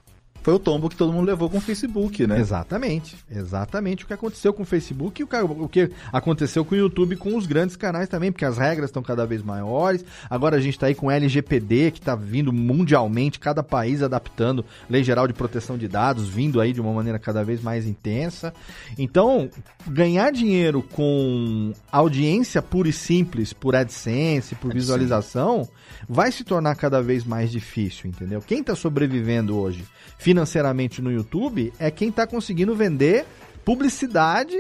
Foi o tombo que todo mundo levou com o Facebook, né? Exatamente, exatamente o que aconteceu com o Facebook e o, que aconteceu com o YouTube com os grandes canais também, porque as regras estão cada vez maiores. Agora a gente está aí com o LGPD, que está vindo mundialmente, cada país adaptando Lei Geral de Proteção de Dados, vindo aí de uma maneira cada vez mais intensa. Então, ganhar dinheiro com audiência pura e simples, por AdSense, por AdSense. visualização, vai se tornar cada vez mais difícil, entendeu? Quem está sobrevivendo hoje financeiramente no YouTube é quem está conseguindo vender publicidade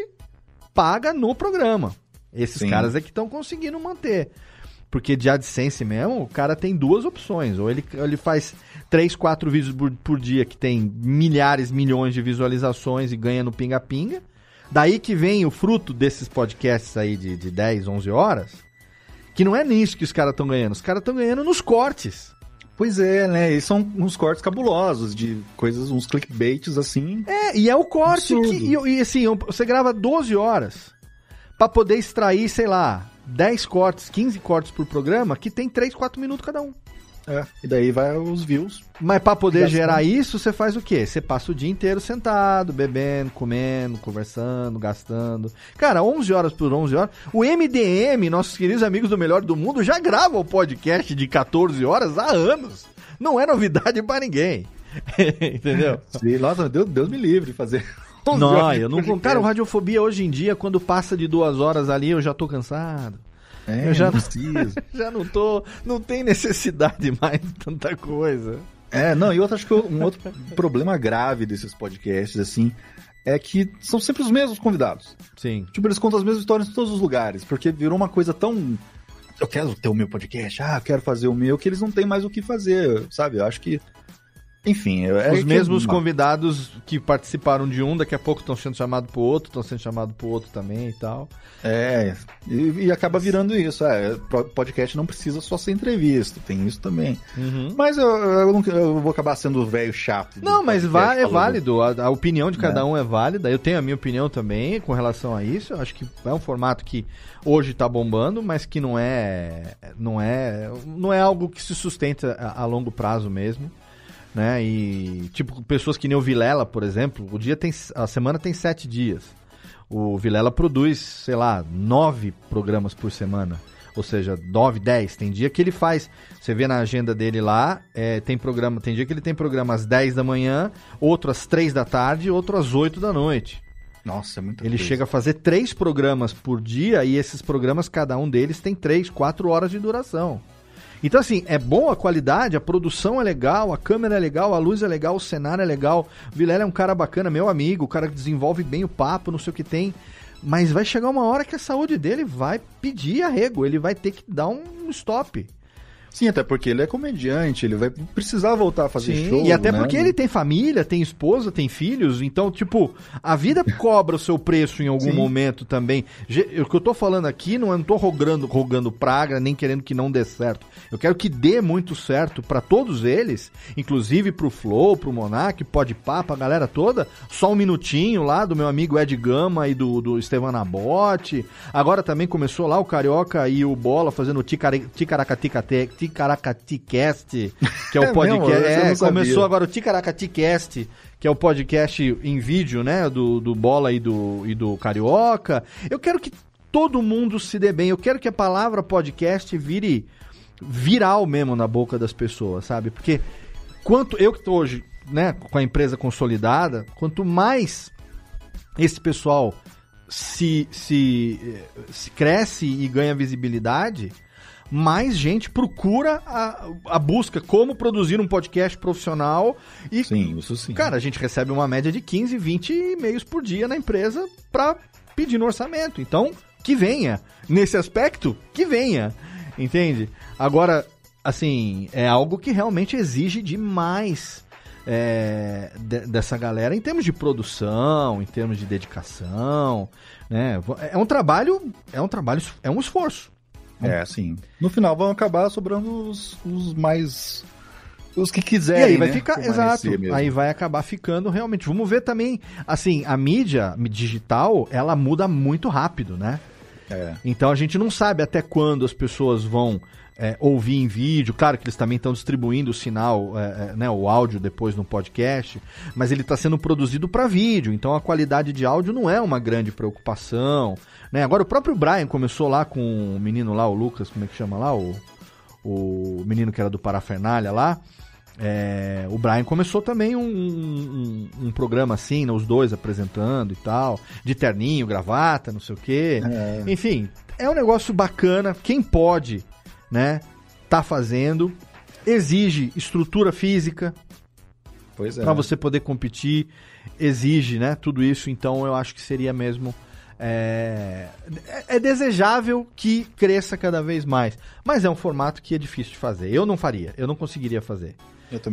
paga no programa. Esses Sim. caras é que estão conseguindo manter. Porque de AdSense mesmo, o cara tem duas opções. Ou ele, ele faz três, quatro vídeos por, por dia que tem milhares, milhões de visualizações e ganha no pinga-pinga. Daí que vem o fruto desses podcasts aí de, de 10, 11 horas. Que não é nisso que os caras estão ganhando. Os caras estão ganhando nos cortes. Pois é, né? E são uns cortes cabulosos de coisas, uns clickbaits assim. É, e é o corte Absurdo. que. E, e assim, você grava 12 horas pra poder extrair, sei lá, 10 cortes, 15 cortes por programa, que tem 3, 4 minutos cada um. É. E daí vai os views. Mas pra poder Gastando. gerar isso, você faz o quê? Você passa o dia inteiro sentado, bebendo, comendo, conversando, gastando. Cara, 11 horas por 11 horas. O MDM, nossos queridos amigos do Melhor do Mundo, já grava o podcast de 14 horas há anos. Não é novidade pra ninguém. (laughs) Entendeu? Sim, nossa, Deus, Deus me livre de fazer. 11 Não, eu não. Cara, o Radiofobia hoje em dia, quando passa de duas horas ali, eu já tô cansado. É, eu já não. (laughs) Já não tô. Não tem necessidade (laughs) mais de tanta coisa. É, não, e outro, acho que um outro problema grave desses podcasts, assim, é que são sempre os mesmos convidados. Sim. Tipo, eles contam as mesmas histórias em todos os lugares, porque virou uma coisa tão. Eu quero ter o meu podcast, ah, eu quero fazer o meu, que eles não têm mais o que fazer, sabe? Eu acho que. Enfim, é Os que- mesmos convidados que participaram de um, daqui a pouco estão sendo chamados pro outro, estão sendo chamados pro outro também e tal. É, e, e acaba virando isso. É, podcast não precisa só ser entrevista, tem isso também. Mas eu, eu, eu vou acabar sendo o velho chato. Não, mas va- é válido. A, a opinião de cada É. um é válida. Eu tenho a minha opinião também com relação a isso. Eu acho que é um formato que hoje tá bombando, mas que não é não é não é algo que se sustenta a, a longo prazo mesmo, né? E tipo pessoas que nem o Vilela, por exemplo, o dia tem a semana tem sete dias. O Vilela produz, sei lá, nove programas por semana. Ou seja, 9, 10. Tem dia que ele faz. Você vê na agenda dele lá, é, tem programa. Tem dia que ele tem programa às 10 da manhã, outro às 3 da tarde, outro às 8 da noite. Nossa, é muito Ele chega a fazer três programas por dia e esses programas, cada um deles, tem 3, 4 horas de duração. Então, assim, é bom a qualidade, a produção é legal, a câmera é legal, a luz é legal, o cenário é legal. Vilela é um cara bacana, meu amigo, o cara que desenvolve bem o papo, não sei o que tem. Mas vai chegar uma hora que a saúde dele vai pedir arrego, ele vai ter que dar um stop. Sim, até porque ele é comediante, ele vai precisar voltar a fazer Sim, show. e até né? porque ele tem família, tem esposa, tem filhos, então, tipo, a vida (laughs) cobra o seu preço em algum Sim. momento também. O que eu tô falando aqui não, eu não tô rogando, rogando praga, nem querendo que não dê certo. Eu quero que dê muito certo pra todos eles, inclusive pro Flow, pro Monark, Pode Pá, pra galera toda. Só um minutinho lá do meu amigo Ed Gama e do, do Estevan Nabote. Agora também começou lá o Carioca e o Bola fazendo ticaracatica-tic Ticaracaticast, que é o É podcast. é, sabia. começou agora o Ticaracaticast, que é o podcast em vídeo, né? Do, do Bola e do, e do Carioca. Eu quero que todo mundo se dê bem. Eu quero que a palavra podcast vire viral mesmo na boca das pessoas, sabe? Porque quanto eu que tô hoje, né, com a empresa consolidada, quanto mais esse pessoal se, se, eh, se cresce e ganha visibilidade, mais gente procura a, a busca como produzir um podcast profissional e Sim, isso sim. Cara, a gente recebe uma média de 15, 20 e-mails por dia na empresa pra pedir no orçamento. Então, que venha. Nesse aspecto, que venha. Entende? Agora, assim, é algo que realmente exige demais é, de- dessa galera em termos de produção, em termos de dedicação, né? É um trabalho, é um trabalho, é um esforço. É, sim. No final vão acabar sobrando os, os mais. Os que E quiserem. aí vai né, ficar, exato. mesmo. Aí vai acabar ficando realmente. Vamos ver também, assim, a mídia digital, ela muda muito rápido, né? É. Então a gente não sabe até quando as pessoas vão é, ouvir em vídeo. Claro que eles também estão distribuindo o sinal, é, é, né, o áudio depois no podcast, mas ele está sendo produzido para vídeo. Então a qualidade de áudio não é uma grande preocupação. Né? Agora o próprio Brian começou lá com o menino lá, o Lucas, como é que chama lá? O, o menino que era do Parafernália lá. É, o Brian começou também um, um, um programa assim, né, os dois apresentando e tal, de terninho, gravata, não sei o quê. É. Enfim, é um negócio bacana. Quem pode, né, tá fazendo. Exige estrutura física Pois é. para você poder competir. Exige, né, tudo isso. Então eu acho que seria mesmo. É, é- é desejável que cresça cada vez mais. Mas é um formato que é difícil de fazer. Eu não faria, eu não conseguiria fazer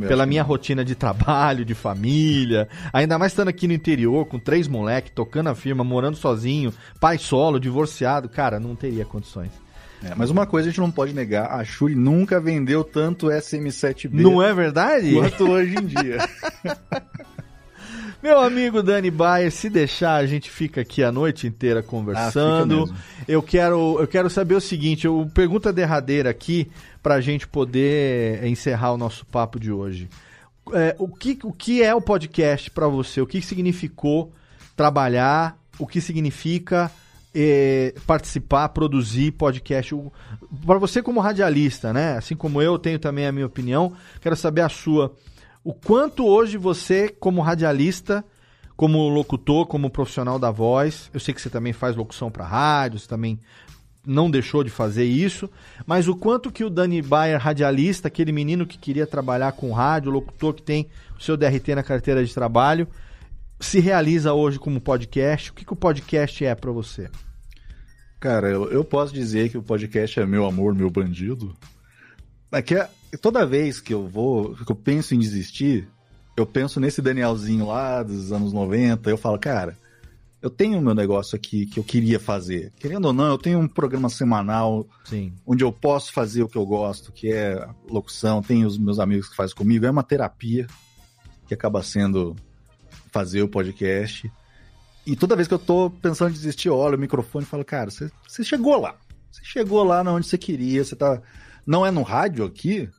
pela que minha não. rotina de trabalho, de família, ainda mais estando aqui no interior, com três moleques, tocando a firma, morando sozinho, pai solo, divorciado, cara, não teria condições. É, mas uma coisa a gente não pode negar: a Shure nunca vendeu tanto SM7B Não é verdade? quanto hoje em dia. (laughs) Meu amigo Dani Bayer, se deixar, a gente fica aqui a noite inteira conversando. Ah, fica mesmo. eu quero, eu quero saber o seguinte, eu, pergunta derradeira aqui pra gente poder encerrar o nosso papo de hoje. É, o, que, o que é o podcast pra você? O que significou trabalhar? O que significa eh, participar, produzir podcast? Para você como radialista, né? Assim como eu tenho também a minha opinião, quero saber a sua. O quanto hoje você, como radialista, como locutor, como profissional da voz, eu sei que você também faz locução para rádio, você também não deixou de fazer isso, mas o quanto que o Dani Bayer, radialista, aquele menino que queria trabalhar com rádio, locutor que tem o seu DRT na carteira de trabalho, se realiza hoje como podcast? O que, que o podcast é para você? Cara, eu, eu posso dizer que o podcast é meu amor, meu bandido. É que é- toda vez que eu vou, que eu penso em desistir, eu penso nesse Danielzinho lá dos anos 90, eu falo, cara, eu tenho o meu negócio aqui que eu queria fazer. Querendo ou não, eu tenho um programa semanal Sim. onde eu posso fazer o que eu gosto, que é locução, tenho os meus amigos que fazem comigo, é uma terapia que acaba sendo fazer o podcast. E toda vez que eu tô pensando em desistir, eu olho o microfone e falo, cara, você chegou lá. Você chegou lá onde você queria, você tá. Não é no rádio aqui?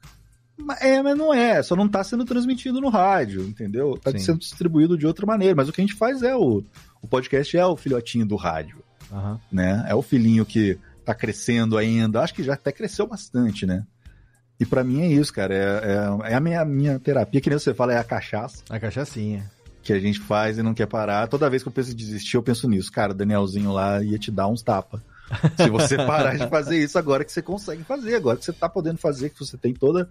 É, mas não é, só não tá sendo transmitido no rádio, entendeu? Tá Sim. sendo distribuído de outra maneira. Mas o que a gente faz é o. O podcast é o filhotinho do rádio Aham. né? É o filhinho que tá crescendo ainda. Acho que já até cresceu bastante, né? E pra mim é isso, cara. É, é, é a minha, minha terapia, que nem você fala, é a cachaça A cachaçinha. que a gente faz e não quer parar. Toda vez que eu penso em desistir, eu penso nisso. Cara, o Danielzinho lá ia te dar uns tapa. Se você parar de fazer isso agora que você consegue fazer, agora que você tá podendo fazer, que você tem toda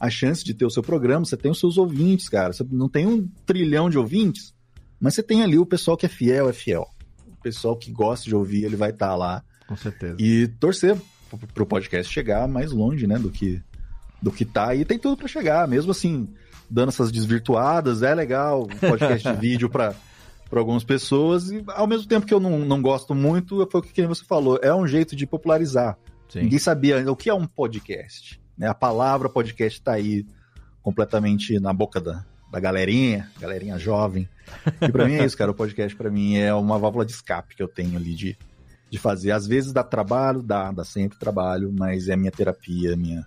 a chance de ter o seu programa, você tem os seus ouvintes, cara. Você não tem um trilhão de ouvintes, mas você tem ali o pessoal que é fiel, é fiel. O pessoal que gosta de ouvir, ele vai estar lá Com certeza. e torcer pro- pro podcast chegar mais longe, né, do que do que tá e tem tudo pra chegar, mesmo assim, dando essas desvirtuadas, é legal, o podcast de (laughs) vídeo pra para algumas pessoas e ao mesmo tempo que eu não, não gosto muito, foi o que você falou, é um jeito de popularizar. Sim. Ninguém sabia ainda o que é um podcast, né? A palavra podcast tá aí completamente na boca da, da galerinha, galerinha jovem. E pra mim é isso, cara, o podcast pra mim é uma válvula de escape que eu tenho ali de de fazer. Às vezes dá trabalho, dá, dá sempre trabalho, mas é minha terapia, minha,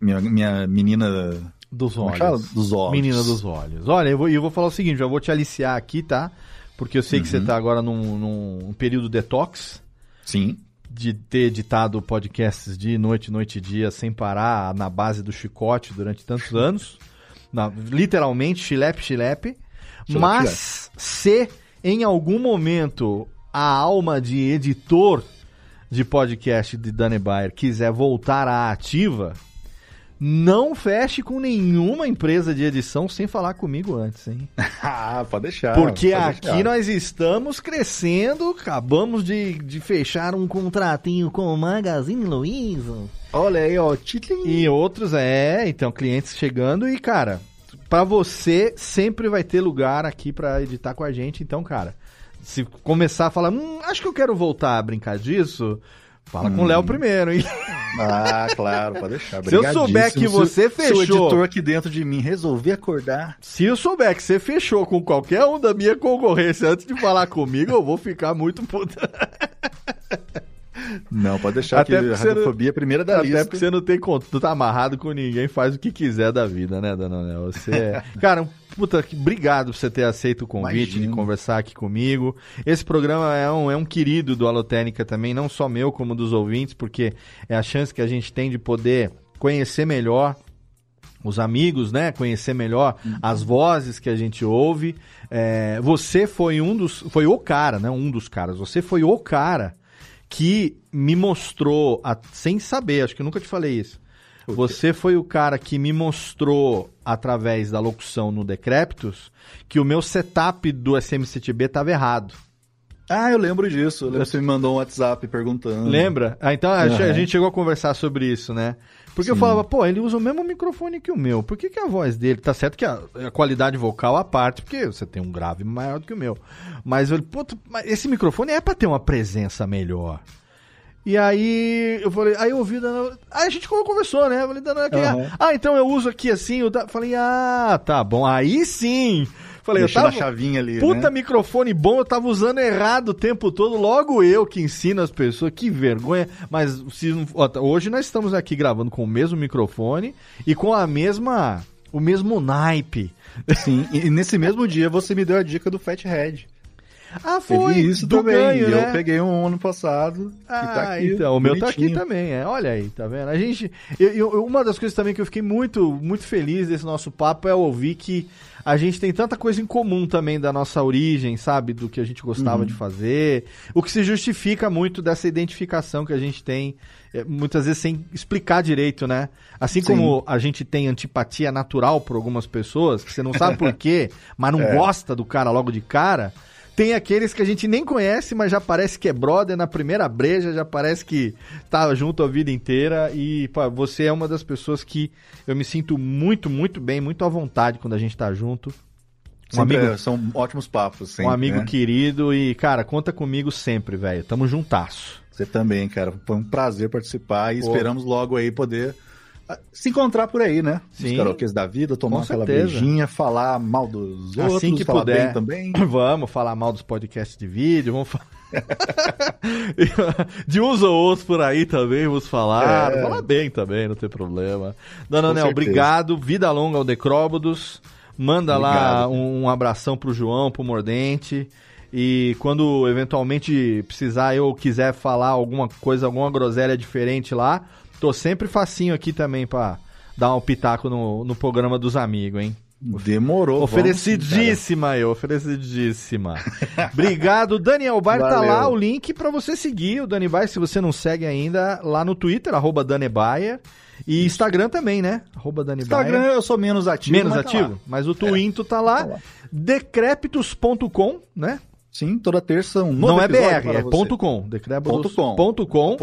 minha, minha menina dos é olhos. fala? Dos olhos. Menina dos olhos. Olha, eu vou, eu vou falar o seguinte, já vou te aliciar aqui, tá? Porque eu sei que você Uhum. tá agora num, num período detox Sim. de ter editado podcasts de noite, noite e dia sem parar na base do chicote durante tantos anos. Na- literalmente, chilepe, chilepe. Mas se em algum momento a alma de editor de podcast de Dani Bayer quiser voltar à ativa, não feche com nenhuma empresa de edição sem falar comigo antes, hein? (laughs) Ah, pode deixar. Porque pode aqui deixar. nós estamos crescendo, acabamos de, de fechar um contratinho com o Magazine Luiza. Olha aí, ó. Titling. E outros, é, então, clientes chegando e, cara, pra você sempre vai ter lugar aqui pra editar com a gente. Então, cara, se começar a falar, hum, acho que eu quero voltar a brincar disso, fala com o Léo primeiro, hein? Ah, claro, pode deixar. Se eu souber que você Se- Se o fechou- editor aqui dentro de mim resolver acordar. Se eu souber que você fechou com qualquer um da minha concorrência antes de falar comigo, eu vou ficar muito puto. (laughs) Não, pode deixar Até que porque a você não- radiofobia é a primeira da Até lista. porque você não tem conta, tu tá amarrado com ninguém, faz o que quiser da vida, né, dona Nel? Você é... (laughs) Cara, puta, obrigado por você ter aceito o convite Imagina. de conversar aqui comigo. Esse programa é um, é um querido do Alotênica também, não só meu, como dos ouvintes, porque é a chance que a gente tem de poder conhecer melhor os amigos, né? Conhecer melhor as vozes que a gente ouve. É, você foi um dos. Foi o cara, né? Um dos caras. Você foi o cara que me mostrou, a- sem saber, acho que eu nunca te falei isso. Você foi o cara que me mostrou, através da locução no Decréptos, que o meu setup do SMCTB estava errado. Ah, eu lembro disso. Eu lembro que você me mandou um WhatsApp perguntando. Lembra? Ah, então Uhum. a gente chegou a conversar sobre isso, né? Porque eu Sim. falava, pô, ele usa o mesmo microfone que o meu. Por que, que a voz dele. Tá certo que a, a qualidade vocal à parte, porque você tem um grave maior do que o meu. Mas eu, mas esse microfone é pra ter uma presença melhor. E aí eu falei, aí eu ouvi Dana. Aí a gente conversou, né? Eu falei, Dana, Uhum. ah, então eu uso aqui assim. Eu falei, ah, tá bom. Aí sim. Falei, eu Deixando tava. a chavinha ali, Puta né? microfone bom, eu tava usando errado o tempo todo. Logo eu que ensino as pessoas, que vergonha. Mas se ó, tá, hoje nós estamos aqui gravando com o mesmo microfone e com a mesma. o mesmo naipe. Sim, e nesse mesmo dia você me deu a dica do Fathead. Ah, Teve foi. isso do também. ganho, né? eu peguei um ano passado. que Ah, tá aqui, então, o meu tá aqui também, é. Olha aí, tá vendo? A gente. eu- eu- uma das coisas também que eu fiquei muito, muito feliz desse nosso papo é ouvir que a gente tem tanta coisa em comum também da nossa origem, sabe? Do que a gente gostava Uhum. de fazer. O que se justifica muito dessa identificação que a gente tem, é, muitas vezes sem explicar direito, né? Assim Sim. como a gente tem antipatia natural por algumas pessoas, que você não sabe por quê, (laughs) mas não É. gosta do cara logo de cara. Tem aqueles que a gente nem conhece, mas já parece que é brother na primeira breja, já parece que tá junto a vida inteira. E pô, você é uma das pessoas que eu me sinto muito, muito bem, muito à vontade quando a gente tá junto. Um Sempre amigo, é- São ótimos papos. um sempre, amigo né? querido e, cara, conta comigo sempre, velho. Tamo juntasso. Você também, cara. Foi um prazer participar e Pô. esperamos logo aí poder se encontrar por aí, né? Sim. Os karaokês da vida, tomar aquela beijinha, falar mal dos outros, assim que falar puder. bem também. (clears throat) Vamos falar mal dos podcasts de vídeo, vamos falar. (laughs) de uns ou outros por aí também, vamos falar. É. Falar bem também, não tem problema. Dona Anel, obrigado. Vida longa ao Decróbodos. Manda lá Obrigado. um, um abração pro João, pro Mordente. E quando eventualmente precisar, eu quiser falar alguma coisa, alguma groselha diferente lá, tô sempre facinho aqui também pra dar um pitaco no, no programa dos amigos, hein? Demorou. vamos Oferecidíssima, eu, oferecidíssima. (laughs) Obrigado, Daniel Bar tá Valeu. lá o link pra você seguir o Dani Bayer, se você não segue ainda, lá no Twitter, arroba Dani Bayer, e Instagram também, né? Arroba Dani. Instagram Bayer. eu sou menos ativo. Menos mas tá ativo, lá. mas o Twinto tá lá. tá lá. Decrépitos.com, né? Sim, toda terça um novo não é BR, é ponto .com. Decrépitos.com. Ponto com.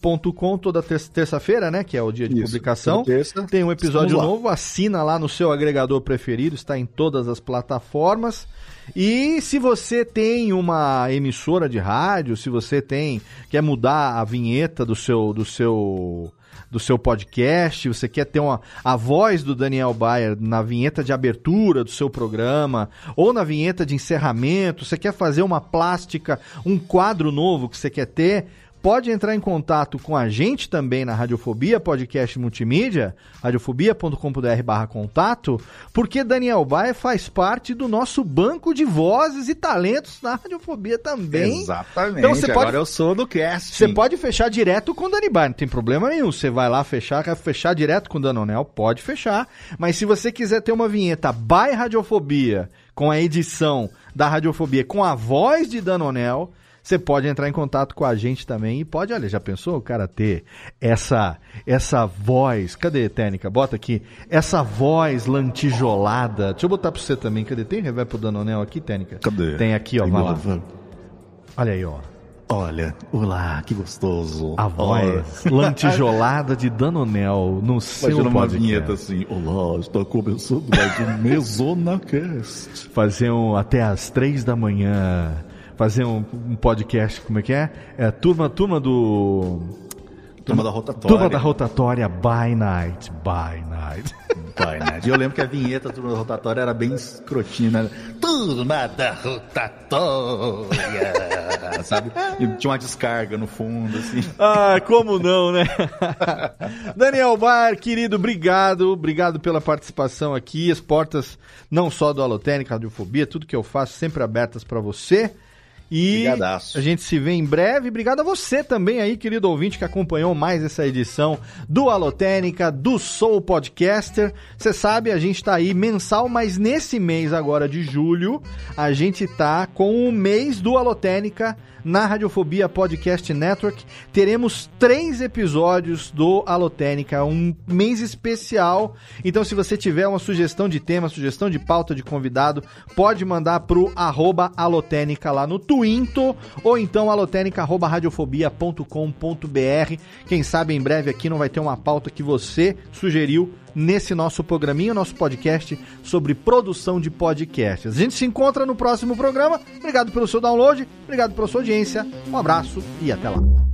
Ponto com. Toda ter- terça-feira, né? Que é o dia de Isso, publicação. terça. Tem um episódio novo, assina lá no seu agregador preferido, está em todas as plataformas. E se você tem uma emissora de rádio, se você tem quer mudar a vinheta do seu do seu do seu podcast, você quer ter uma, a voz do Daniel Bayer na vinheta de abertura do seu programa, ou na vinheta de encerramento, você quer fazer uma plástica, um quadro novo que você quer ter, pode entrar em contato com a gente também na Radiofobia Podcast Multimídia, radiofobia.com.br barra contato, porque Daniel Baia faz parte do nosso banco de vozes e talentos na Radiofobia também. Exatamente. Então você Agora pode- eu sou do cast. Você pode fechar direto com o Dani Bar, não tem problema nenhum. Você vai lá fechar, quer fechar direto com o Danonel, pode fechar. Mas se você quiser ter uma vinheta by Radiofobia, com a edição da Radiofobia, com a voz de Danonel, você pode entrar em contato com a gente também e pode, olha, já pensou o cara ter essa essa voz, cadê técnica? Bota aqui, essa voz lantijolada. Deixa eu botar pra você também, cadê? Tem reverb pro Danonel aqui, técnica? Cadê? Tem aqui, ó, Tem vai lá. Olha aí, ó. Olha, olá, que gostoso. A voz lantijolada de Danonel no seu Imagina uma vinheta assim, olá, está começando mais um MezonaCast. Fazer um até às três da manhã. Fazer um, um podcast, como é que é? É turma, turma do. Turma da rotatória. Turma da rotatória by night. By night. (laughs) Vai, né? E eu lembro que a vinheta da turma da rotatória era bem escrotinha, né? Turma da rotatória, (laughs) sabe? E tinha uma descarga no fundo, assim. Ah, como não, né? (laughs) Daniel Bar, querido, obrigado. Obrigado pela participação aqui. As portas, não só do Alotênica, Radiofobia, tudo que eu faço sempre abertas para você. E Brigadaço. a gente se vê em breve. Obrigado a você também aí, querido ouvinte, que acompanhou mais essa edição do Alotênica, do Soul Podcaster. Você sabe, a gente tá aí mensal, mas nesse mês agora de julho, a gente tá com o mês do Alotênica na Radiofobia Podcast Network. Teremos três episódios do Alotênica, um mês especial. Então, se você tiver uma sugestão de tema, sugestão de pauta de convidado, pode mandar pro arroba alotênica lá no Twinto, ou então alotênica arroba radiofobia.com.br. Quem sabe em breve aqui não vai ter uma pauta que você sugeriu nesse nosso programinha, nosso podcast sobre produção de podcasts. A gente se encontra no próximo programa. Obrigado pelo seu download, obrigado pela sua audiência. Um abraço e até lá.